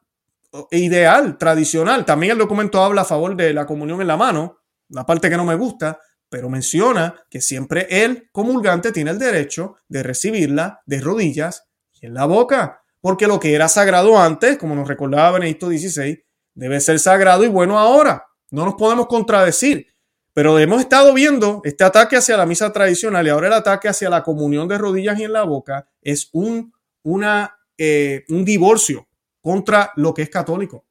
ideal, tradicional. También el documento habla a favor de la comunión en la mano, la parte que no me gusta, pero menciona que siempre el comulgante tiene el derecho de recibirla de rodillas y en la boca, porque lo que era sagrado antes, como nos recordaba Benedicto XVI, debe ser sagrado y bueno ahora. No nos podemos contradecir, pero hemos estado viendo este ataque hacia la misa tradicional y ahora el ataque hacia la comunión de rodillas y en la boca es un, eh, un divorcio contra lo que es católico.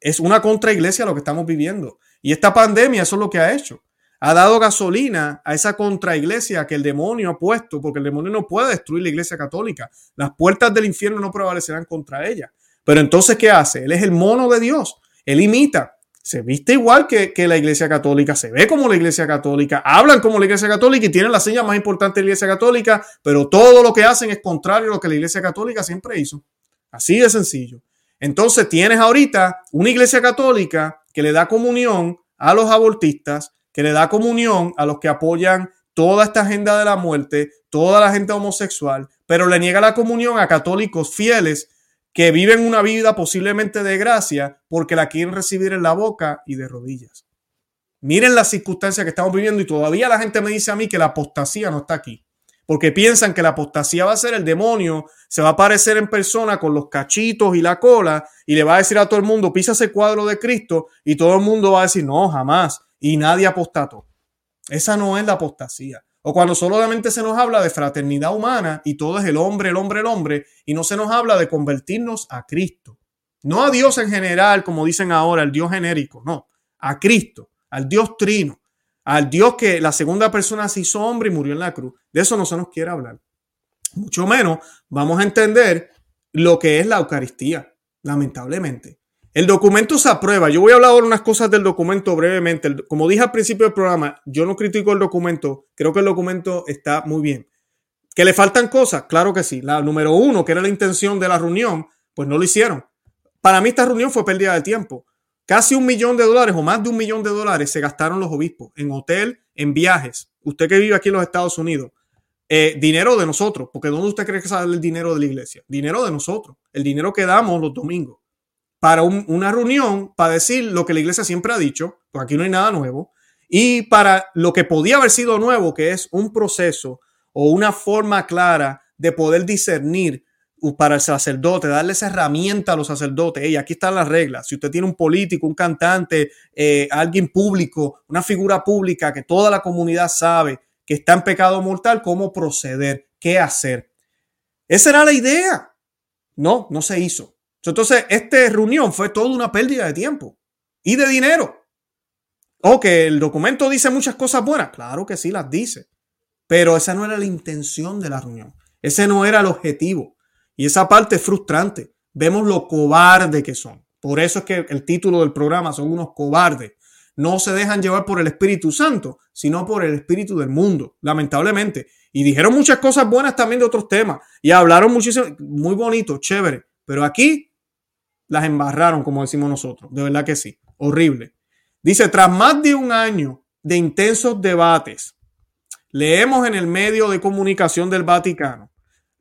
Es una contraiglesia lo que estamos viviendo. Y esta pandemia eso es lo que ha hecho. Ha dado gasolina a esa contraiglesia que el demonio ha puesto, porque el demonio no puede destruir la iglesia católica. Las puertas del infierno no prevalecerán contra ella. Pero entonces, ¿qué hace? Él es el mono de Dios. Él imita. Se viste igual que, la iglesia católica, se ve como la iglesia católica, hablan como la iglesia católica y tienen la seña más importante de la iglesia católica, pero todo lo que hacen es contrario a lo que la iglesia católica siempre hizo. Así de sencillo. Entonces tienes ahorita una iglesia católica que le da comunión a los abortistas, que le da comunión a los que apoyan toda esta agenda de la muerte, toda la gente homosexual, pero le niega la comunión a católicos fieles que viven una vida posiblemente de gracia porque la quieren recibir en la boca y de rodillas. Miren las circunstancias que estamos viviendo y todavía la gente me dice a mí que la apostasía no está aquí porque piensan que la apostasía va a ser el demonio, se va a aparecer en persona con los cachitos y la cola y le va a decir a todo el mundo, pisa ese cuadro de Cristo y todo el mundo va a decir, no, jamás, y nadie apostató. Esa no es la apostasía. O cuando solamente se nos habla de fraternidad humana y todo es el hombre, el hombre, el hombre, y no se nos habla de convertirnos a Cristo. No a Dios en general, como dicen ahora, el Dios genérico, no, a Cristo, al Dios trino, al Dios que la segunda persona se hizo hombre y murió en la cruz. De eso no se nos quiere hablar. Mucho menos vamos a entender lo que es la Eucaristía, lamentablemente. El documento se aprueba. Yo voy a hablar ahora unas cosas del documento brevemente. Como dije al principio del programa, yo no critico el documento. Creo que el documento está muy bien. ¿Que le faltan cosas? Claro que sí. La número uno, que era la intención de la reunión, pues no lo hicieron. Para mí esta reunión fue pérdida de tiempo. Casi un millón de dólares o más de un millón de dólares se gastaron los obispos en hotel, en viajes. Usted que vive aquí en los Estados Unidos. Eh, dinero de nosotros, porque ¿dónde usted cree que sale el dinero de la iglesia? Dinero de nosotros, el dinero que damos los domingos para una reunión, para decir lo que la iglesia siempre ha dicho, porque aquí no hay nada nuevo, y para lo que podía haber sido nuevo, que es un proceso o una forma clara de poder discernir para el sacerdote, darle esa herramienta a los sacerdotes. Y aquí están las reglas. Si usted tiene un político, un cantante, eh, alguien público, una figura pública que toda la comunidad sabe que está en pecado mortal, cómo proceder, qué hacer. Esa era la idea. No, no se hizo. Entonces, esta reunión fue toda una pérdida de tiempo y de dinero. O que el documento dice muchas cosas buenas. Claro que sí, las dice. Pero esa no era la intención de la reunión. Ese no era el objetivo. Y esa parte es frustrante. Vemos lo cobarde que son. Por eso es que el título del programa son unos cobardes. No se dejan llevar por el Espíritu Santo, sino por el Espíritu del mundo, lamentablemente. Y dijeron muchas cosas buenas también de otros temas. Y hablaron muchísimo, muy bonito, chévere. Pero aquí las embarraron, como decimos nosotros. De verdad que sí. Horrible. Dice, tras más de un año de intensos debates, leemos en el medio de comunicación del Vaticano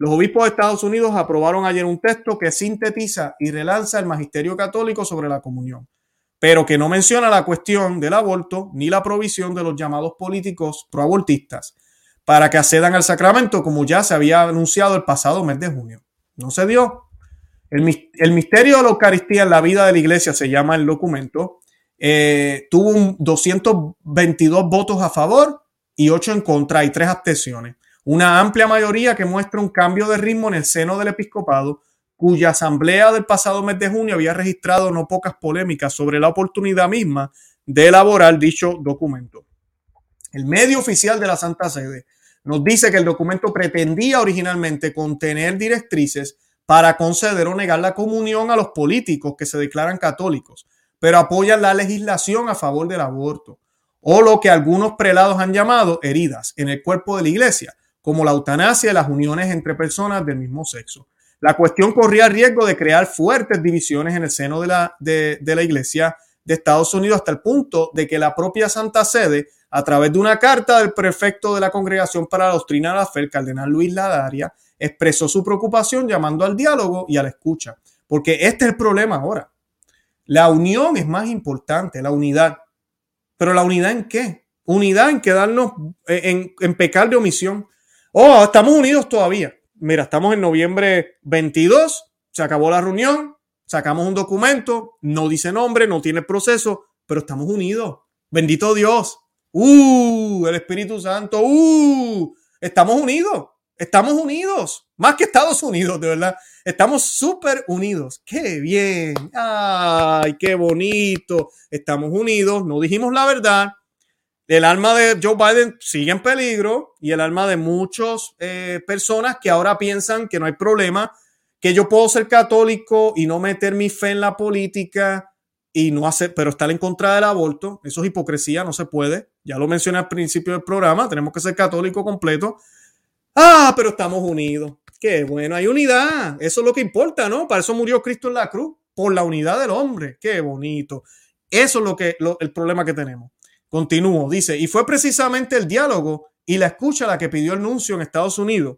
los obispos de Estados Unidos aprobaron ayer un texto que sintetiza y relanza el magisterio católico sobre la comunión, pero que no menciona la cuestión del aborto ni la provisión de los llamados políticos proabortistas para que accedan al sacramento, como ya se había anunciado el pasado mes de junio. No se dio. El, misterio de la Eucaristía en la vida de la iglesia se llama el documento. Eh, tuvo un 222 votos a favor y 8 en contra y 3 abstenciones una amplia mayoría que muestra un cambio de ritmo en el seno del episcopado, cuya asamblea del pasado mes de junio había registrado no pocas polémicas sobre la oportunidad misma de elaborar dicho documento. El medio oficial de la Santa Sede nos dice que el documento pretendía originalmente contener directrices para conceder o negar la comunión a los políticos que se declaran católicos, pero apoyan la legislación a favor del aborto, o lo que algunos prelados han llamado heridas en el cuerpo de la iglesia, como la eutanasia y las uniones entre personas del mismo sexo. La cuestión corría riesgo de crear fuertes divisiones en el seno de la, de, la Iglesia de Estados Unidos hasta el punto de que la propia Santa Sede, a través de una carta del prefecto de la Congregación para la Doctrina de la Fe, el cardenal Luis Ladaria, expresó su preocupación llamando al diálogo y a la escucha. Porque este es el problema ahora. La unión es más importante, la unidad. Pero la unidad en qué? Unidad en quedarnos en, en pecar de omisión. Oh, estamos unidos todavía. Mira, estamos en noviembre 22, se acabó la reunión, sacamos un documento, no dice nombre, no tiene proceso, pero estamos unidos. Bendito Dios. Uh, el Espíritu Santo. Uh, estamos unidos. Estamos unidos. Más que Estados Unidos, de verdad. Estamos súper unidos. Qué bien. Ay, qué bonito. Estamos unidos. No dijimos la verdad el alma de Joe Biden sigue en peligro y el alma de muchas eh, personas que ahora piensan que no hay problema, que yo puedo ser católico y no meter mi fe en la política y no hacer, pero estar en contra del aborto, eso es hipocresía, no se puede. Ya lo mencioné al principio del programa, tenemos que ser católico completo. Ah, pero estamos unidos. Qué bueno, hay unidad. Eso es lo que importa, ¿no? Para eso murió Cristo en la cruz, por la unidad del hombre. Qué bonito. Eso es lo que, el problema que tenemos. Continúo, dice, y fue precisamente el diálogo y la escucha la que pidió el nuncio en Estados Unidos.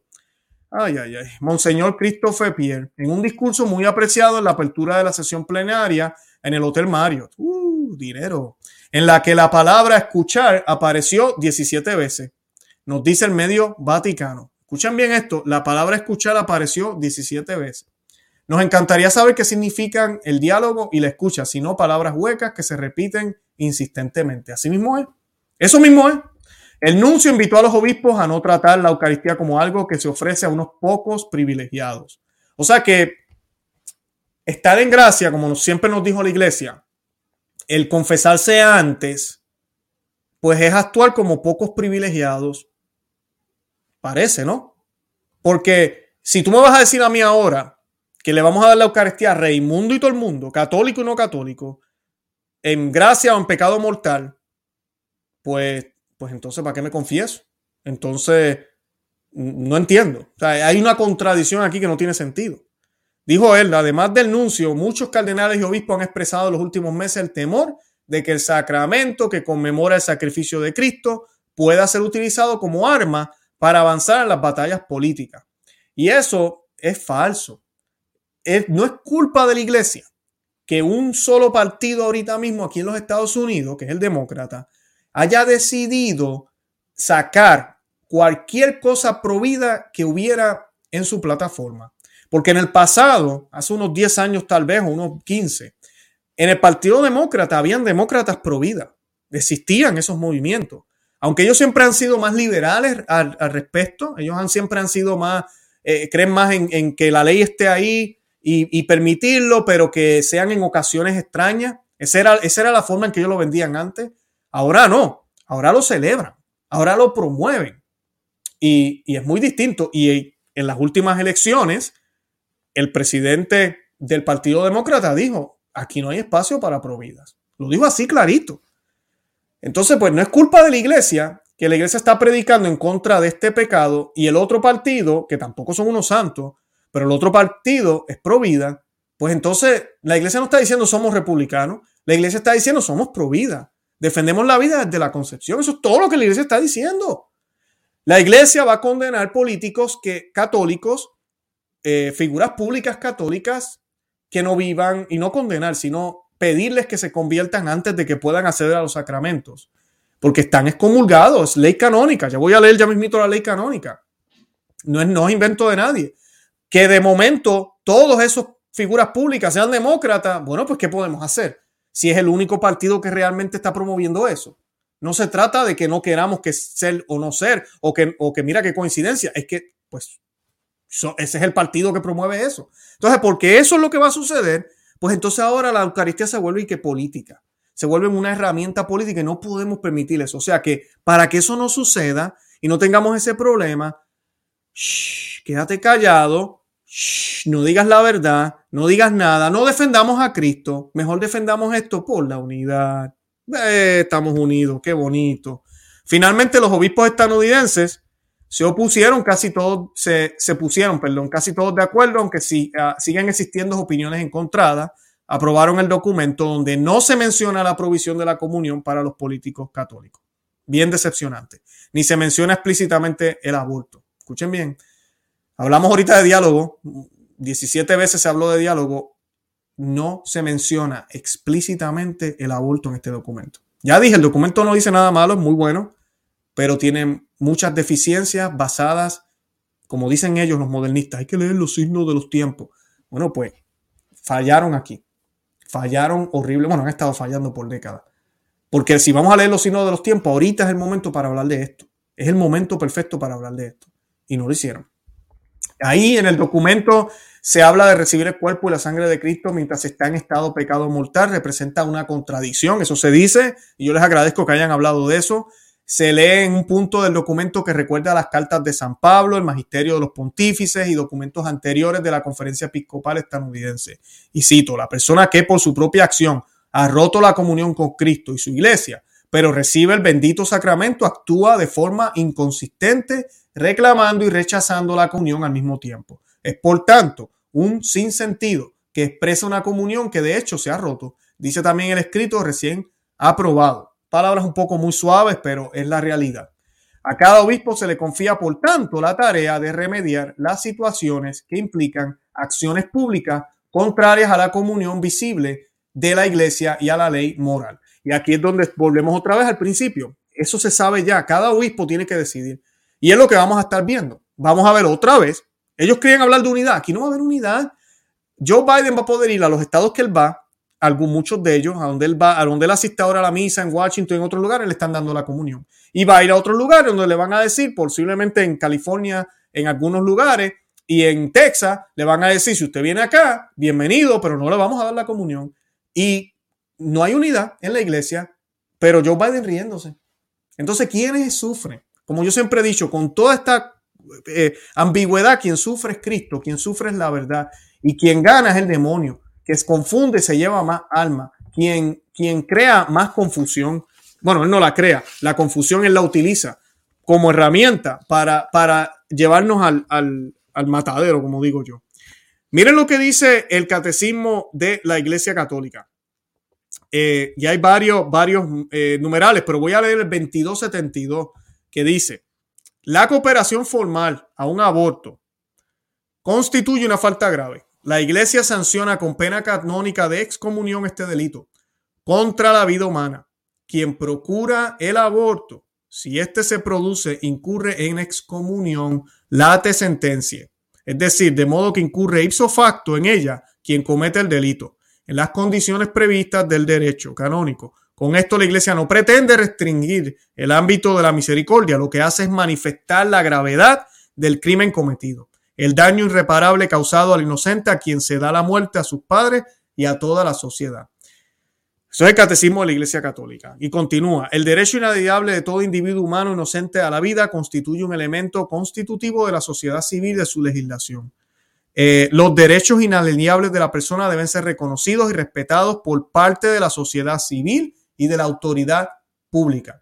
Ay, ay, ay. Monseñor Christopher Pierre, en un discurso muy apreciado en la apertura de la sesión plenaria en el Hotel Mario. Uh, dinero. En la que la palabra escuchar apareció 17 veces. Nos dice el medio Vaticano. Escuchen bien esto, la palabra escuchar apareció 17 veces. Nos encantaría saber qué significan el diálogo y la escucha, sino palabras huecas que se repiten insistentemente. Así mismo es. Eso mismo es. El nuncio invitó a los obispos a no tratar la Eucaristía como algo que se ofrece a unos pocos privilegiados. O sea que estar en gracia, como siempre nos dijo la iglesia, el confesarse antes, pues es actuar como pocos privilegiados. Parece, ¿no? Porque si tú me vas a decir a mí ahora que le vamos a dar la Eucaristía a Mundo y todo el mundo, católico y no católico, en gracia o en pecado mortal, pues, pues entonces, ¿para qué me confieso? Entonces, no entiendo. hay una contradicción aquí que no tiene sentido. Dijo él, además del nuncio, muchos cardenales y obispos han expresado en los últimos meses el temor de que el sacramento que conmemora el sacrificio de Cristo pueda ser utilizado como arma para avanzar en las batallas políticas. Y eso es falso. no es culpa de la iglesia que un solo partido ahorita mismo aquí en los Estados Unidos, que es el demócrata, haya decidido sacar cualquier cosa provida que hubiera en su plataforma. Porque en el pasado, hace unos 10 años tal vez, o unos 15, en el Partido Demócrata habían demócratas providas. Existían esos movimientos. Aunque ellos siempre han sido más liberales al, respecto, ellos siempre han sido más, eh, creen más en, en, que la ley esté ahí y, permitirlo, pero que sean en ocasiones extrañas. Esa era, esa era la forma en que ellos lo vendían antes. Ahora no, ahora lo celebran, ahora lo promueven. Y, y es muy distinto. Y en las últimas elecciones, el presidente del Partido Demócrata dijo, aquí no hay espacio para providas. Lo dijo así clarito. Entonces, pues no es culpa de la iglesia que la iglesia está predicando en contra de este pecado y el otro partido, que tampoco son unos santos, pero el otro partido es pro vida, pues entonces la iglesia no está diciendo somos republicanos, la iglesia está diciendo somos pro vida, defendemos la vida desde la concepción, eso es todo lo que la iglesia está diciendo. La iglesia va a condenar políticos que, católicos, eh, figuras públicas católicas que no vivan y no condenar, sino pedirles que se conviertan antes de que puedan acceder a los sacramentos, porque están excomulgados, ley canónica. Ya voy a leer ya mismito la ley canónica. No es, no es invento de nadie que de momento todos esos figuras públicas sean demócratas, bueno, pues ¿qué podemos hacer? Si es el único partido que realmente está promoviendo eso. No se trata de que no queramos que ser o no ser, o que, o que mira qué coincidencia, es que pues ese es el partido que promueve eso. Entonces, porque eso es lo que va a suceder, pues entonces ahora la Eucaristía se vuelve y que política, se vuelve una herramienta política y no podemos permitir eso. O sea que para que eso no suceda y no tengamos ese problema, quédate callado, no digas la verdad, no digas nada, no defendamos a Cristo, mejor defendamos esto por la unidad. Eh, estamos unidos, qué bonito. Finalmente los obispos estadounidenses se opusieron, casi todos se, pusieron, perdón, casi todos de acuerdo, aunque sí, ah, siguen existiendo opiniones encontradas, aprobaron el documento donde no se menciona la provisión de la comunión para los políticos católicos. Bien decepcionante. Ni se menciona explícitamente el aborto. Escuchen bien. Hablamos ahorita de diálogo, 17 veces se habló de diálogo, no se menciona explícitamente el aborto en este documento. Ya dije, el documento no dice nada malo, es muy bueno, pero tiene muchas deficiencias basadas, como dicen ellos los modernistas, hay que leer los signos de los tiempos. Bueno, pues fallaron aquí, fallaron horrible, bueno, han estado fallando por décadas. Porque si vamos a leer los signos de los tiempos, ahorita es el momento para hablar de esto. Es el momento perfecto para hablar de esto. Y no lo hicieron. Ahí en el documento se habla de recibir el cuerpo y la sangre de Cristo mientras está en estado pecado mortal. Representa una contradicción, eso se dice, y yo les agradezco que hayan hablado de eso. Se lee en un punto del documento que recuerda las cartas de San Pablo, el magisterio de los pontífices y documentos anteriores de la conferencia episcopal estadounidense. Y cito, la persona que por su propia acción ha roto la comunión con Cristo y su iglesia, pero recibe el bendito sacramento, actúa de forma inconsistente reclamando y rechazando la comunión al mismo tiempo. Es por tanto un sinsentido que expresa una comunión que de hecho se ha roto, Dice también el escrito recién aprobado. Palabras un poco muy suaves, pero es la realidad. A cada obispo se le confía, por tanto, la tarea de remediar las situaciones que implican acciones públicas contrarias a la comunión visible de la iglesia y a la ley moral. Y aquí es donde volvemos otra vez al principio. Eso se sabe ya. Cada obispo tiene que decidir. Y es lo que vamos a estar viendo. Vamos a ver otra vez. Ellos quieren hablar de unidad. Aquí no va a haber unidad. Joe Biden va a poder ir a los estados que él va, algunos, muchos de ellos, a donde él va, a donde él asiste ahora a la misa en Washington, en otros lugares, le están dando la comunión. Y va a ir a otros lugares donde le van a decir, posiblemente en California, en algunos lugares, y en Texas, le van a decir, si usted viene acá, bienvenido, pero no le vamos a dar la comunión. Y no hay unidad en la iglesia, pero Joe Biden riéndose. Entonces, ¿quiénes sufren? Como yo siempre he dicho, con toda esta eh, ambigüedad, quien sufre es Cristo, quien sufre es la verdad, y quien gana es el demonio que confunde se lleva más alma. Quien, quien crea más confusión, bueno, él no la crea, la confusión él la utiliza como herramienta para, para llevarnos al, al, matadero, como digo yo. Miren lo que dice el catecismo de la Iglesia Católica. Eh, y hay varios, varios eh, numerales, pero voy a leer el 2272 que dice, la cooperación formal a un aborto constituye una falta grave la iglesia sanciona con pena canónica de excomunión este delito contra la vida humana. Quien procura el aborto, si éste se produce, incurre en excomunión, late sentencia. Es decir, de modo que incurre ipso facto en ella quien comete el delito, en las condiciones previstas del derecho canónico. Con esto la Iglesia no pretende restringir el ámbito de la misericordia, lo que hace es manifestar la gravedad del crimen cometido el daño irreparable causado al inocente a quien se da la muerte a sus padres y a toda la sociedad. Eso es el catecismo de la Iglesia Católica. Y continúa, el derecho inalienable de todo individuo humano inocente a la vida constituye un elemento constitutivo de la sociedad civil de su legislación. Eh, los derechos inalienables de la persona deben ser reconocidos y respetados por parte de la sociedad civil y de la autoridad pública.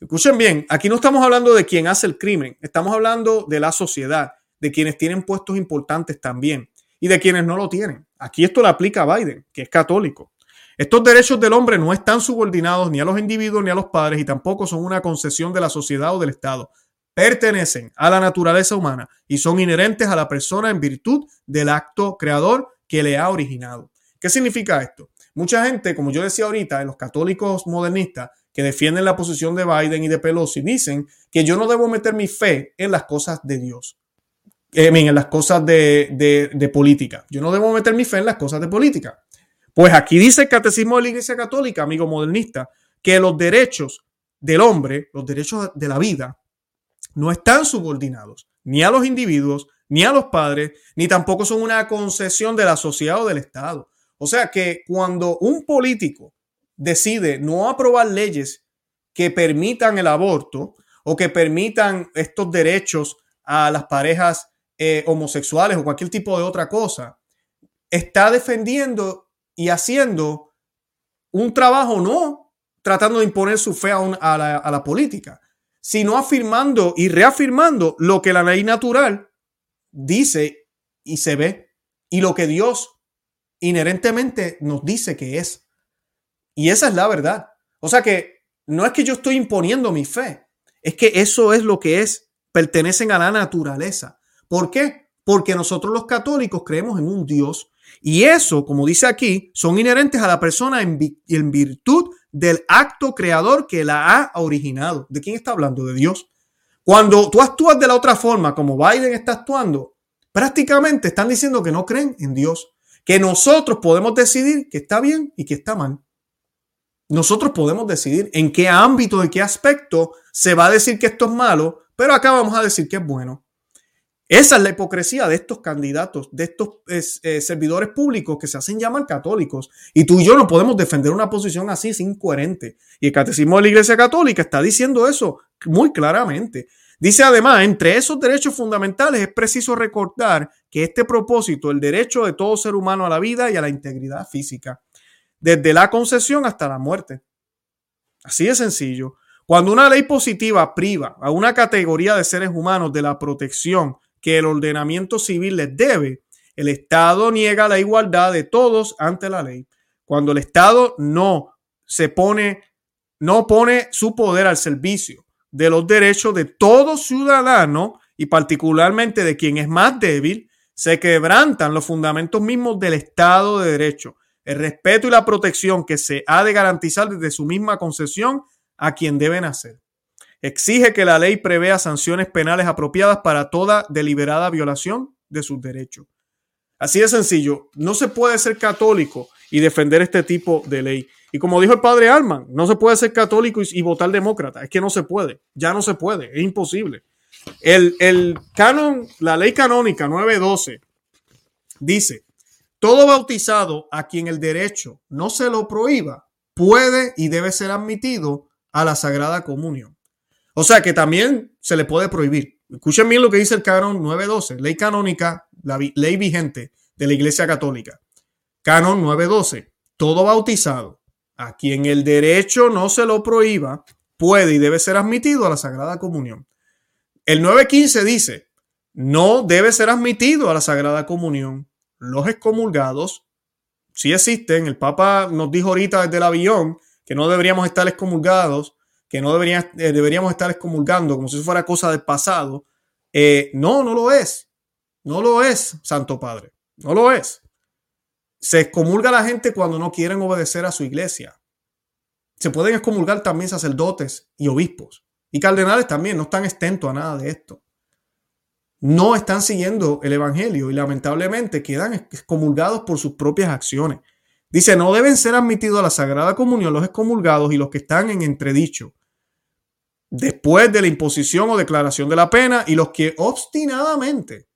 Escuchen bien, aquí no estamos hablando de quien hace el crimen, estamos hablando de la sociedad de quienes tienen puestos importantes también y de quienes no lo tienen. Aquí esto le aplica a Biden, que es católico. Estos derechos del hombre no están subordinados ni a los individuos ni a los padres y tampoco son una concesión de la sociedad o del Estado. Pertenecen a la naturaleza humana y son inherentes a la persona en virtud del acto creador que le ha originado. ¿Qué significa esto? Mucha gente, como yo decía ahorita, en los católicos modernistas que defienden la posición de Biden y de Pelosi, dicen que yo no debo meter mi fe en las cosas de Dios en las cosas de, política. Yo no debo meter mi fe en las cosas de política. Pues aquí dice el Catecismo de la Iglesia Católica, amigo modernista, que los derechos del hombre, los derechos de la vida, no están subordinados ni a los individuos, ni a los padres, ni tampoco son una concesión de la sociedad o del Estado. O sea que cuando un político decide no aprobar leyes que permitan el aborto o que permitan estos derechos a las parejas eh, homosexuales o cualquier tipo de otra cosa, está defendiendo y haciendo un trabajo no tratando de imponer su fe a, la, a la política, sino afirmando y reafirmando lo que la ley natural dice y se ve y lo que Dios inherentemente nos dice que es. Y esa es la verdad. O sea que no es que yo estoy imponiendo mi fe, es que eso es lo que es, pertenecen a la naturaleza. ¿Por qué? Porque nosotros los católicos creemos en un Dios y eso, como dice aquí, son inherentes a la persona en, virtud del acto creador que la ha originado. ¿De quién está hablando? De Dios. Cuando tú actúas de la otra forma, como Biden está actuando, prácticamente están diciendo que no creen en Dios, que nosotros podemos decidir que está bien y que está mal. Nosotros podemos decidir en qué ámbito, en qué aspecto se va a decir que esto es malo, pero acá vamos a decir que es bueno. Esa es la hipocresía de estos candidatos, de estos eh, servidores públicos que se hacen llamar católicos. Y tú y yo no podemos defender una posición así, es incoherente. Y el Catecismo de la Iglesia Católica está diciendo eso muy claramente. Dice además, entre esos derechos fundamentales es preciso recordar que este propósito, el derecho de todo ser humano a la vida y a la integridad física, desde la concesión hasta la muerte. Así de sencillo. Cuando una ley positiva priva a una categoría de seres humanos de la protección que el ordenamiento civil les debe, el Estado niega la igualdad de todos ante la ley. cuando el Estado no se pone, no pone su poder al servicio de los derechos de todo ciudadano y particularmente de quien es más débil, se quebrantan los fundamentos mismos del Estado de Derecho, el respeto y la protección que se ha de garantizar desde su misma concesión a quien deben hacer. Exige que la ley prevea sanciones penales apropiadas para toda deliberada violación de sus derechos. Así de sencillo, no se puede ser católico y defender este tipo de ley. Y como dijo el padre Alman, no se puede ser católico y, votar demócrata. Es que no se puede, ya no se puede, es imposible. El, el canon, la ley canónica 912 dice, todo bautizado a quien el derecho no se lo prohíba puede y debe ser admitido a la Sagrada Comunión. O sea que también se le puede prohibir. Escuchen bien lo que dice el canon 912, ley canónica, la ley vigente de la Iglesia Católica. Canon 912, todo bautizado a quien el derecho no se lo prohíba puede y debe ser admitido a la Sagrada Comunión. El 915 dice, no debe ser admitido a la Sagrada Comunión los excomulgados. Si existen, el Papa nos dijo ahorita desde el avión que no deberíamos estar excomulgados que no eh, deberíamos estar excomulgando como si fuera cosa del pasado. Eh, no, no lo es. No lo es, Santo Padre. No lo es. Se excomulga a la gente cuando no quieren obedecer a su iglesia. Se pueden excomulgar también sacerdotes y obispos. Y cardenales también, no están exentos a nada de esto. No están siguiendo el Evangelio y lamentablemente quedan excomulgados por sus propias acciones. Dice, no deben ser admitidos a la Sagrada Comunión los excomulgados y los que están en entredicho después de la imposición o declaración de la pena y los que obstinadamente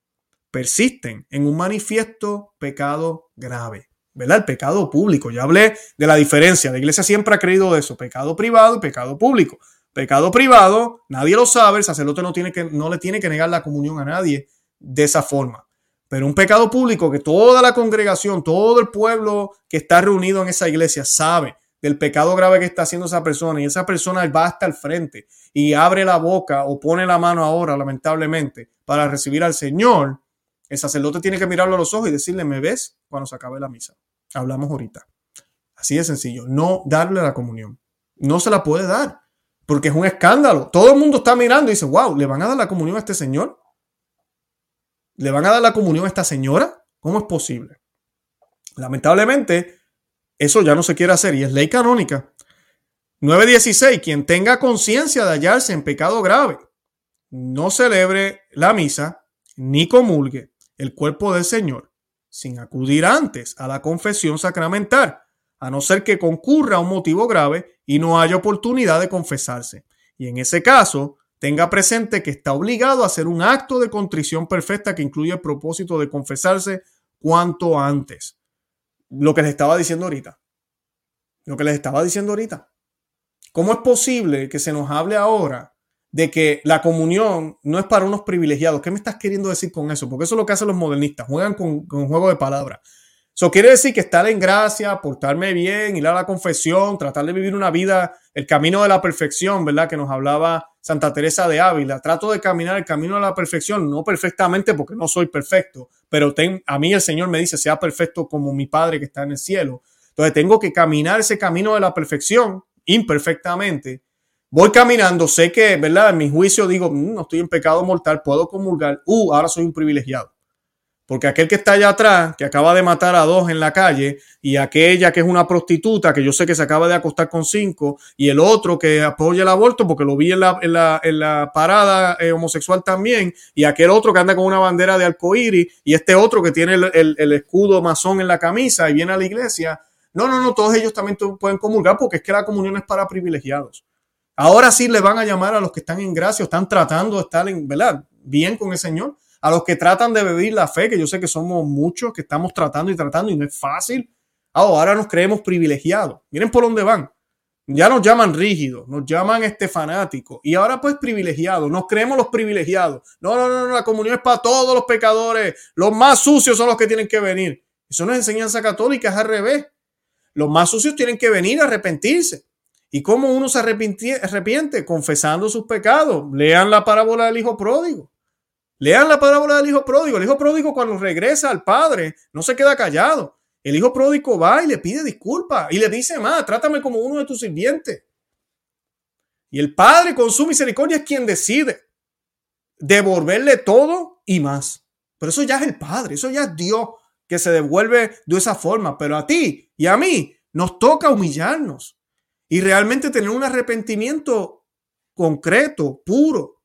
persisten en un manifiesto pecado grave, ¿verdad? El pecado público. Ya hablé de la diferencia. La iglesia siempre ha creído eso, pecado privado y pecado público. Pecado privado, nadie lo sabe, el sacerdote no, tiene que, no le tiene que negar la comunión a nadie de esa forma. Pero un pecado público que toda la congregación, todo el pueblo que está reunido en esa iglesia sabe del pecado grave que está haciendo esa persona y esa persona va hasta el frente y abre la boca o pone la mano ahora, lamentablemente, para recibir al Señor, el sacerdote tiene que mirarlo a los ojos y decirle, ¿me ves? Cuando se acabe la misa. Hablamos ahorita. Así de sencillo. No darle la comunión. No se la puede dar porque es un escándalo. Todo el mundo está mirando y dice, wow, ¿le van a dar la comunión a este señor? ¿Le van a dar la comunión a esta señora? ¿Cómo es posible? Lamentablemente, eso ya no se quiere hacer y es ley canónica. 9.16. Quien tenga conciencia de hallarse en pecado grave, no celebre la misa ni comulgue el cuerpo del Señor sin acudir antes a la confesión sacramental, a no ser que concurra un motivo grave y no haya oportunidad de confesarse. Y en ese caso, tenga presente que está obligado a hacer un acto de contrición perfecta que incluye el propósito de confesarse cuanto antes lo que les estaba diciendo ahorita. Lo que les estaba diciendo ahorita. ¿Cómo es posible que se nos hable ahora de que la comunión no es para unos privilegiados? ¿Qué me estás queriendo decir con eso? Porque eso es lo que hacen los modernistas, juegan con, con juego de palabras. Eso quiere decir que estar en gracia, portarme bien, ir a la confesión, tratar de vivir una vida, el camino de la perfección, ¿verdad? Que nos hablaba Santa Teresa de Ávila. Trato de caminar el camino de la perfección, no perfectamente porque no soy perfecto, pero a mí el Señor me dice, sea perfecto como mi Padre que está en el cielo. Entonces tengo que caminar ese camino de la perfección imperfectamente. Voy caminando, sé que, ¿verdad? En mi juicio digo, mm, no estoy en pecado mortal, puedo comulgar. Uh, ahora soy un privilegiado. Porque aquel que está allá atrás, que acaba de matar a dos en la calle, y aquella que es una prostituta, que yo sé que se acaba de acostar con cinco, y el otro que apoya el aborto, porque lo vi en la, en la, parada eh, homosexual también, y aquel otro que anda con una bandera de arcoíris, y este otro que tiene el, el, escudo masón en la camisa y viene a la iglesia. No, no, no, todos ellos también pueden comulgar porque es que la comunión es para privilegiados. Ahora sí le van a llamar a los que están en gracia o están tratando de estar en, ¿verdad? bien con el Señor a los que tratan de vivir la fe, que yo sé que somos muchos que estamos tratando y tratando y no es fácil. Ah, ahora nos creemos privilegiados. Miren por dónde van. Ya nos llaman rígidos, nos llaman este fanáticos y ahora pues privilegiados, nos creemos los privilegiados. No, no, no, la comunión es para todos los pecadores, los más sucios son los que tienen que venir. Eso no es enseñanza católica, es al revés. Los más sucios tienen que venir a arrepentirse. ¿Y cómo uno se arrepiente? Confesando sus pecados. Lean la parábola del hijo pródigo. Lean la parábola del hijo pródigo. El hijo pródigo cuando regresa al padre no se queda callado. El hijo pródigo va y le pide disculpas y le dice, más, trátame como uno de tus sirvientes. Y el Padre con su misericordia es quien decide devolverle todo y más. Pero eso ya es el Padre, eso ya es Dios que se devuelve de esa forma. Pero a ti y a mí nos toca humillarnos y realmente tener un arrepentimiento concreto, puro,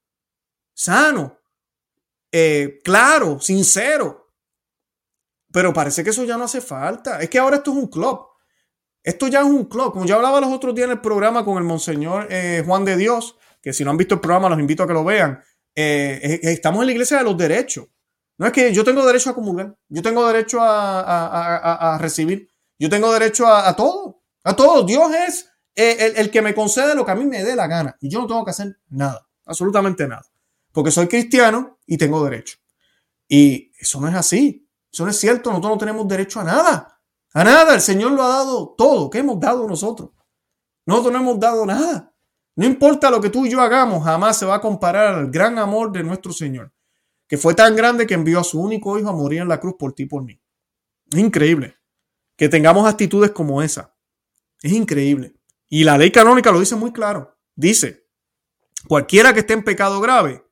sano, eh, claro, sincero. Pero parece que eso ya no hace falta. Es que ahora esto es un club. Esto ya es un club. Como yo hablaba los otros días en el programa con el Monseñor eh, Juan de Dios, que si no han visto el programa, los invito a que lo vean. Eh, estamos en la iglesia de los derechos. No es que yo tengo derecho a comulgar, yo tengo derecho a, recibir, yo tengo derecho a, todo, a todo. Dios es el, el, que me concede lo que a mí me dé la gana y yo no tengo que hacer nada, absolutamente nada, porque soy cristiano y tengo derecho. Y eso no es así, eso no es cierto, nosotros no tenemos derecho a nada. A nada, el Señor lo ha dado todo. ¿Qué hemos dado nosotros? Nosotros no hemos dado nada. No importa lo que tú y yo hagamos, jamás se va a comparar al gran amor de nuestro Señor, que fue tan grande que envió a su único hijo a morir en la cruz por ti y por mí. Es increíble que tengamos actitudes como esa. Es increíble. Y la ley canónica lo dice muy claro. Dice, cualquiera que esté en pecado grave,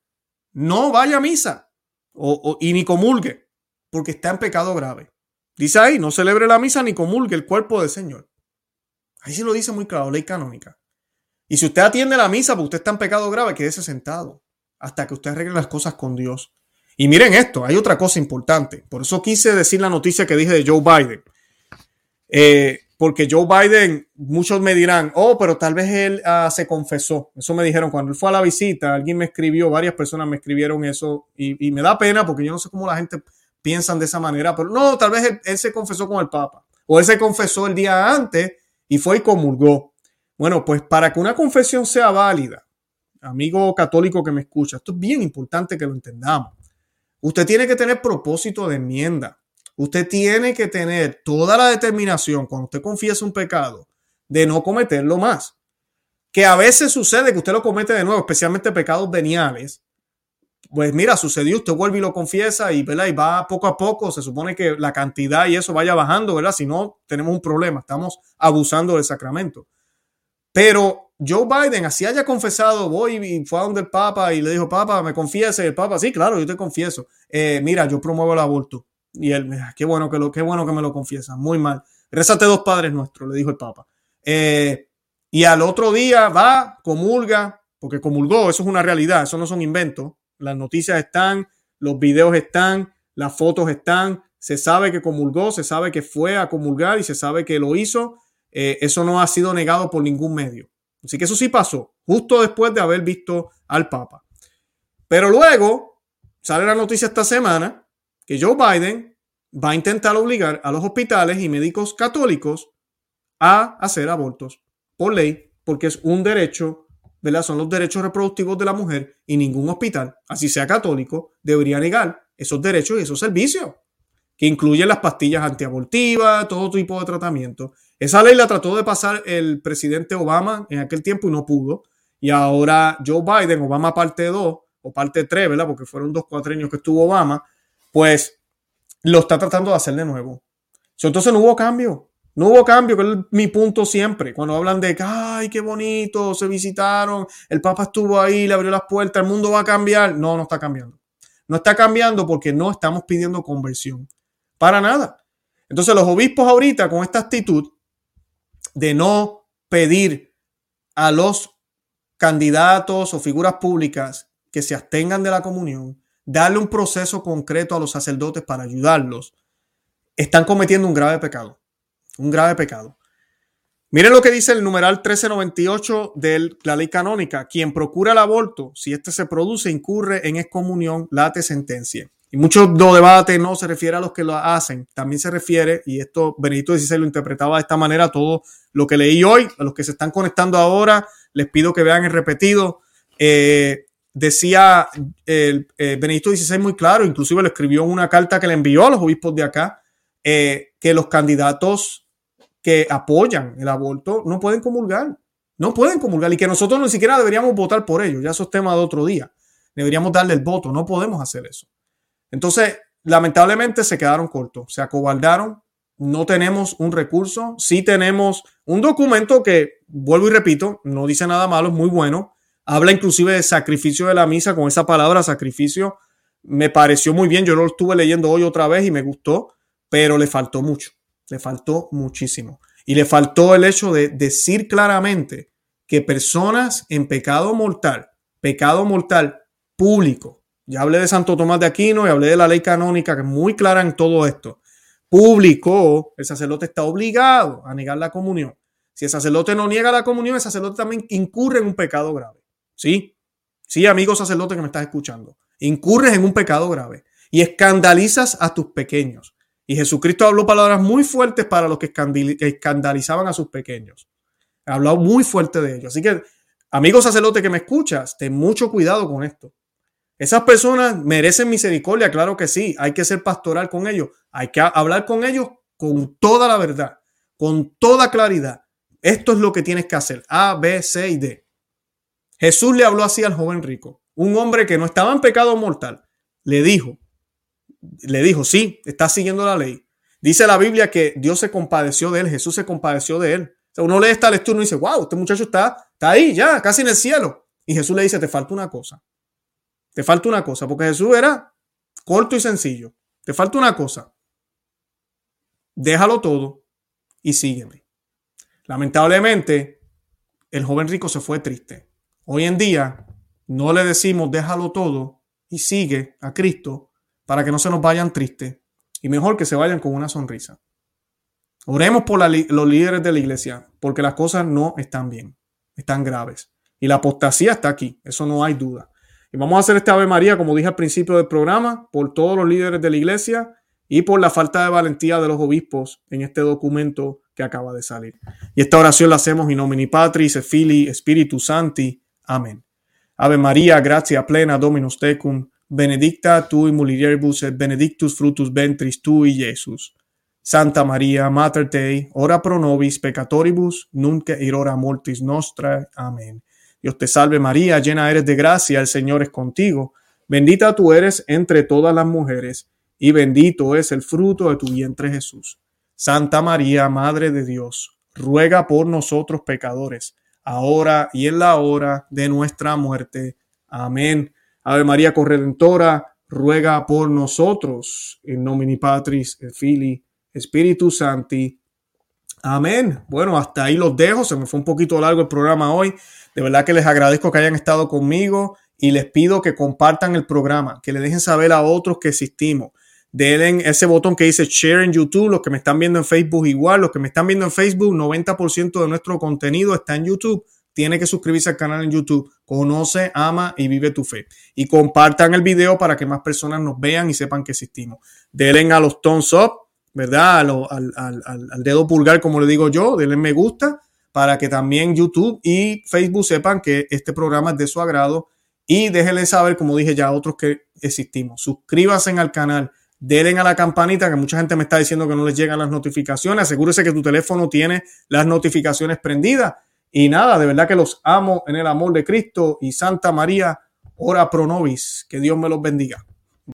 no vaya a misa o, y ni comulgue, porque está en pecado grave. Dice ahí, no celebre la misa ni comulgue el cuerpo del Señor. Ahí sí lo dice muy claro, ley canónica. Y si usted atiende la misa porque usted está en pecado grave, quédese sentado hasta que usted arregle las cosas con Dios. Y miren esto, hay otra cosa importante. Por eso quise decir la noticia que dije de Joe Biden. Eh, porque Joe Biden, muchos me dirán, oh, pero tal vez él ah, se confesó. Eso me dijeron cuando él fue a la visita, alguien me escribió, varias personas me escribieron eso y, me da pena porque yo no sé cómo la gente piensan de esa manera, pero no, tal vez él, se confesó con el Papa o él se confesó el día antes y fue y comulgó. Bueno, pues para que una confesión sea válida, amigo católico que me escucha, esto es bien importante que lo entendamos. Usted tiene que tener propósito de enmienda. Usted tiene que tener toda la determinación cuando usted confiesa un pecado de no cometerlo más. Que a veces sucede que usted lo comete de nuevo, especialmente pecados veniales, pues mira, sucedió, usted vuelve y lo confiesa y, ¿verdad? y va poco a poco, se supone que la cantidad y eso vaya bajando, ¿verdad? Si no, tenemos un problema, estamos abusando del sacramento. Pero Joe Biden, así haya confesado, voy y fue a donde el Papa y le dijo, Papa, me confiese, el Papa, sí, claro, yo te confieso, eh, mira, yo promuevo el aborto. Y él, qué bueno que, lo, qué bueno que me lo confiesa, muy mal. Résate dos padres nuestros, le dijo el Papa. Eh, y al otro día va, comulga, porque comulgó, eso es una realidad, eso no son inventos. Las noticias están, los videos están, las fotos están, se sabe que comulgó, se sabe que fue a comulgar y se sabe que lo hizo. Eh, eso no ha sido negado por ningún medio. Así que eso sí pasó, justo después de haber visto al Papa. Pero luego sale la noticia esta semana que Joe Biden va a intentar obligar a los hospitales y médicos católicos a hacer abortos por ley, porque es un derecho son los derechos reproductivos de la mujer y ningún hospital, así sea católico, debería negar esos derechos y esos servicios, que incluyen las pastillas antiabortivas, todo tipo de tratamiento. Esa ley la trató de pasar el presidente Obama en aquel tiempo y no pudo. Y ahora Joe Biden, Obama parte 2 o parte 3, ¿verdad? Porque fueron dos años que estuvo Obama, pues lo está tratando de hacer de nuevo. Entonces no hubo cambio. No hubo cambio, que es mi punto siempre. Cuando hablan de ay, qué bonito, se visitaron, el Papa estuvo ahí, le abrió las puertas, el mundo va a cambiar. No, no está cambiando. No está cambiando porque no estamos pidiendo conversión. Para nada. Entonces los obispos ahorita con esta actitud de no pedir a los candidatos o figuras públicas que se abstengan de la comunión, darle un proceso concreto a los sacerdotes para ayudarlos, están cometiendo un grave pecado un grave pecado. Miren lo que dice el numeral 1398 de la ley canónica. Quien procura el aborto, si éste se produce, incurre en excomunión, late sentencia. Y mucho lo debate no se refiere a los que lo hacen, también se refiere, y esto Benedicto XVI lo interpretaba de esta manera, todo lo que leí hoy, a los que se están conectando ahora, les pido que vean el repetido. Eh, decía el, eh, Benedicto XVI muy claro, inclusive lo escribió en una carta que le envió a los obispos de acá, eh, que los candidatos que apoyan el aborto no pueden comulgar. No pueden comulgar y que nosotros ni siquiera deberíamos votar por ellos. Ya eso es tema de otro día. Deberíamos darle el voto. No podemos hacer eso. Entonces, lamentablemente se quedaron cortos, se acobardaron no tenemos un recurso, sí tenemos un documento que, vuelvo y repito, no dice nada malo, es muy bueno. Habla inclusive de sacrificio de la misa con esa palabra sacrificio. Me pareció muy bien, yo lo estuve leyendo hoy otra vez y me gustó, pero le faltó mucho, le faltó muchísimo. Y le faltó el hecho de decir claramente que personas en pecado mortal, pecado mortal público, ya hablé de Santo Tomás de Aquino y hablé de la ley canónica que es muy clara en todo esto, público, el sacerdote está obligado a negar la comunión. Si el sacerdote no niega la comunión, el sacerdote también incurre en un pecado grave. ¿Sí? Sí, amigo sacerdote que me estás escuchando. Incurres en un pecado grave y escandalizas a tus pequeños. Y Jesucristo habló palabras muy fuertes para los que escandalizaban a sus pequeños. Ha hablado muy fuerte de ellos. Así que, amigo sacerdote que me escuchas, ten mucho cuidado con esto. Esas personas merecen misericordia, claro que sí. Hay que ser pastoral con ellos. Hay que hablar con ellos con toda la verdad, con toda claridad. Esto es lo que tienes que hacer. A, B, C y D. Jesús le habló así al joven rico, un hombre que no estaba en pecado mortal. Le dijo, le dijo, sí, está siguiendo la ley. Dice la Biblia que Dios se compadeció de él, Jesús se compadeció de él. O sea, uno lee esta lectura y dice, wow, este muchacho está, está ahí ya, casi en el cielo. Y Jesús le dice, te falta una cosa. Te falta una cosa, porque Jesús era corto y sencillo. Te falta una cosa. Déjalo todo y sígueme. Lamentablemente, el joven rico se fue triste. Hoy en día, no le decimos déjalo todo y sigue a Cristo, para que no se nos vayan tristes y mejor que se vayan con una sonrisa. Oremos por los líderes de la iglesia, porque las cosas no están bien, están graves. Y la apostasía está aquí, eso no hay duda. Y vamos a hacer esta Ave María, como dije al principio del programa, por todos los líderes de la iglesia y por la falta de valentía de los obispos en este documento que acaba de salir. Y esta oración la hacemos in nomine Patris, Fili, Santi. Amén. Ave María, gracia plena, Dominus tecum benedicta tui mulieribus et benedictus fructus ventris tui, Iesus. Santa María, Mater Dei, ora pro nobis peccatoribus, nunc et hora mortis nostra. Amén. Dios te salve María, llena eres de gracia, el Señor es contigo. Bendita tú eres entre todas las mujeres, y bendito es el fruto de tu vientre Jesús. Santa María, Madre de Dios, ruega por nosotros pecadores, ahora y en la hora de nuestra muerte. Amén. Ave María Corredentora, ruega por nosotros. En nomine Patris, et Fili, Espíritu Santi. Amén. Bueno, hasta ahí los dejo. Se me fue un poquito largo el programa hoy. De verdad que les agradezco que hayan estado conmigo y les pido que compartan el programa, que le dejen saber a otros que existimos. Denle ese botón que dice share en YouTube, los que me están viendo en Facebook igual, los que me están viendo en Facebook, 90% de nuestro contenido está en YouTube tiene que suscribirse al canal en YouTube. Conoce, ama y vive tu fe. Y compartan el video para que más personas nos vean y sepan que existimos. Denle a los thumbs up, ¿verdad? Al, al, dedo pulgar, como le digo yo. Denle me gusta para que también YouTube y Facebook sepan que este programa es de su agrado. Y déjenle saber, como dije ya, a otros que existimos. Suscríbanse al canal. Denle a la campanita, que mucha gente me está diciendo que no les llegan las notificaciones. Asegúrese que tu teléfono tiene las notificaciones prendidas y nada, de verdad que los amo en el amor de Cristo y Santa María, ora pro nobis. Que Dios me los bendiga.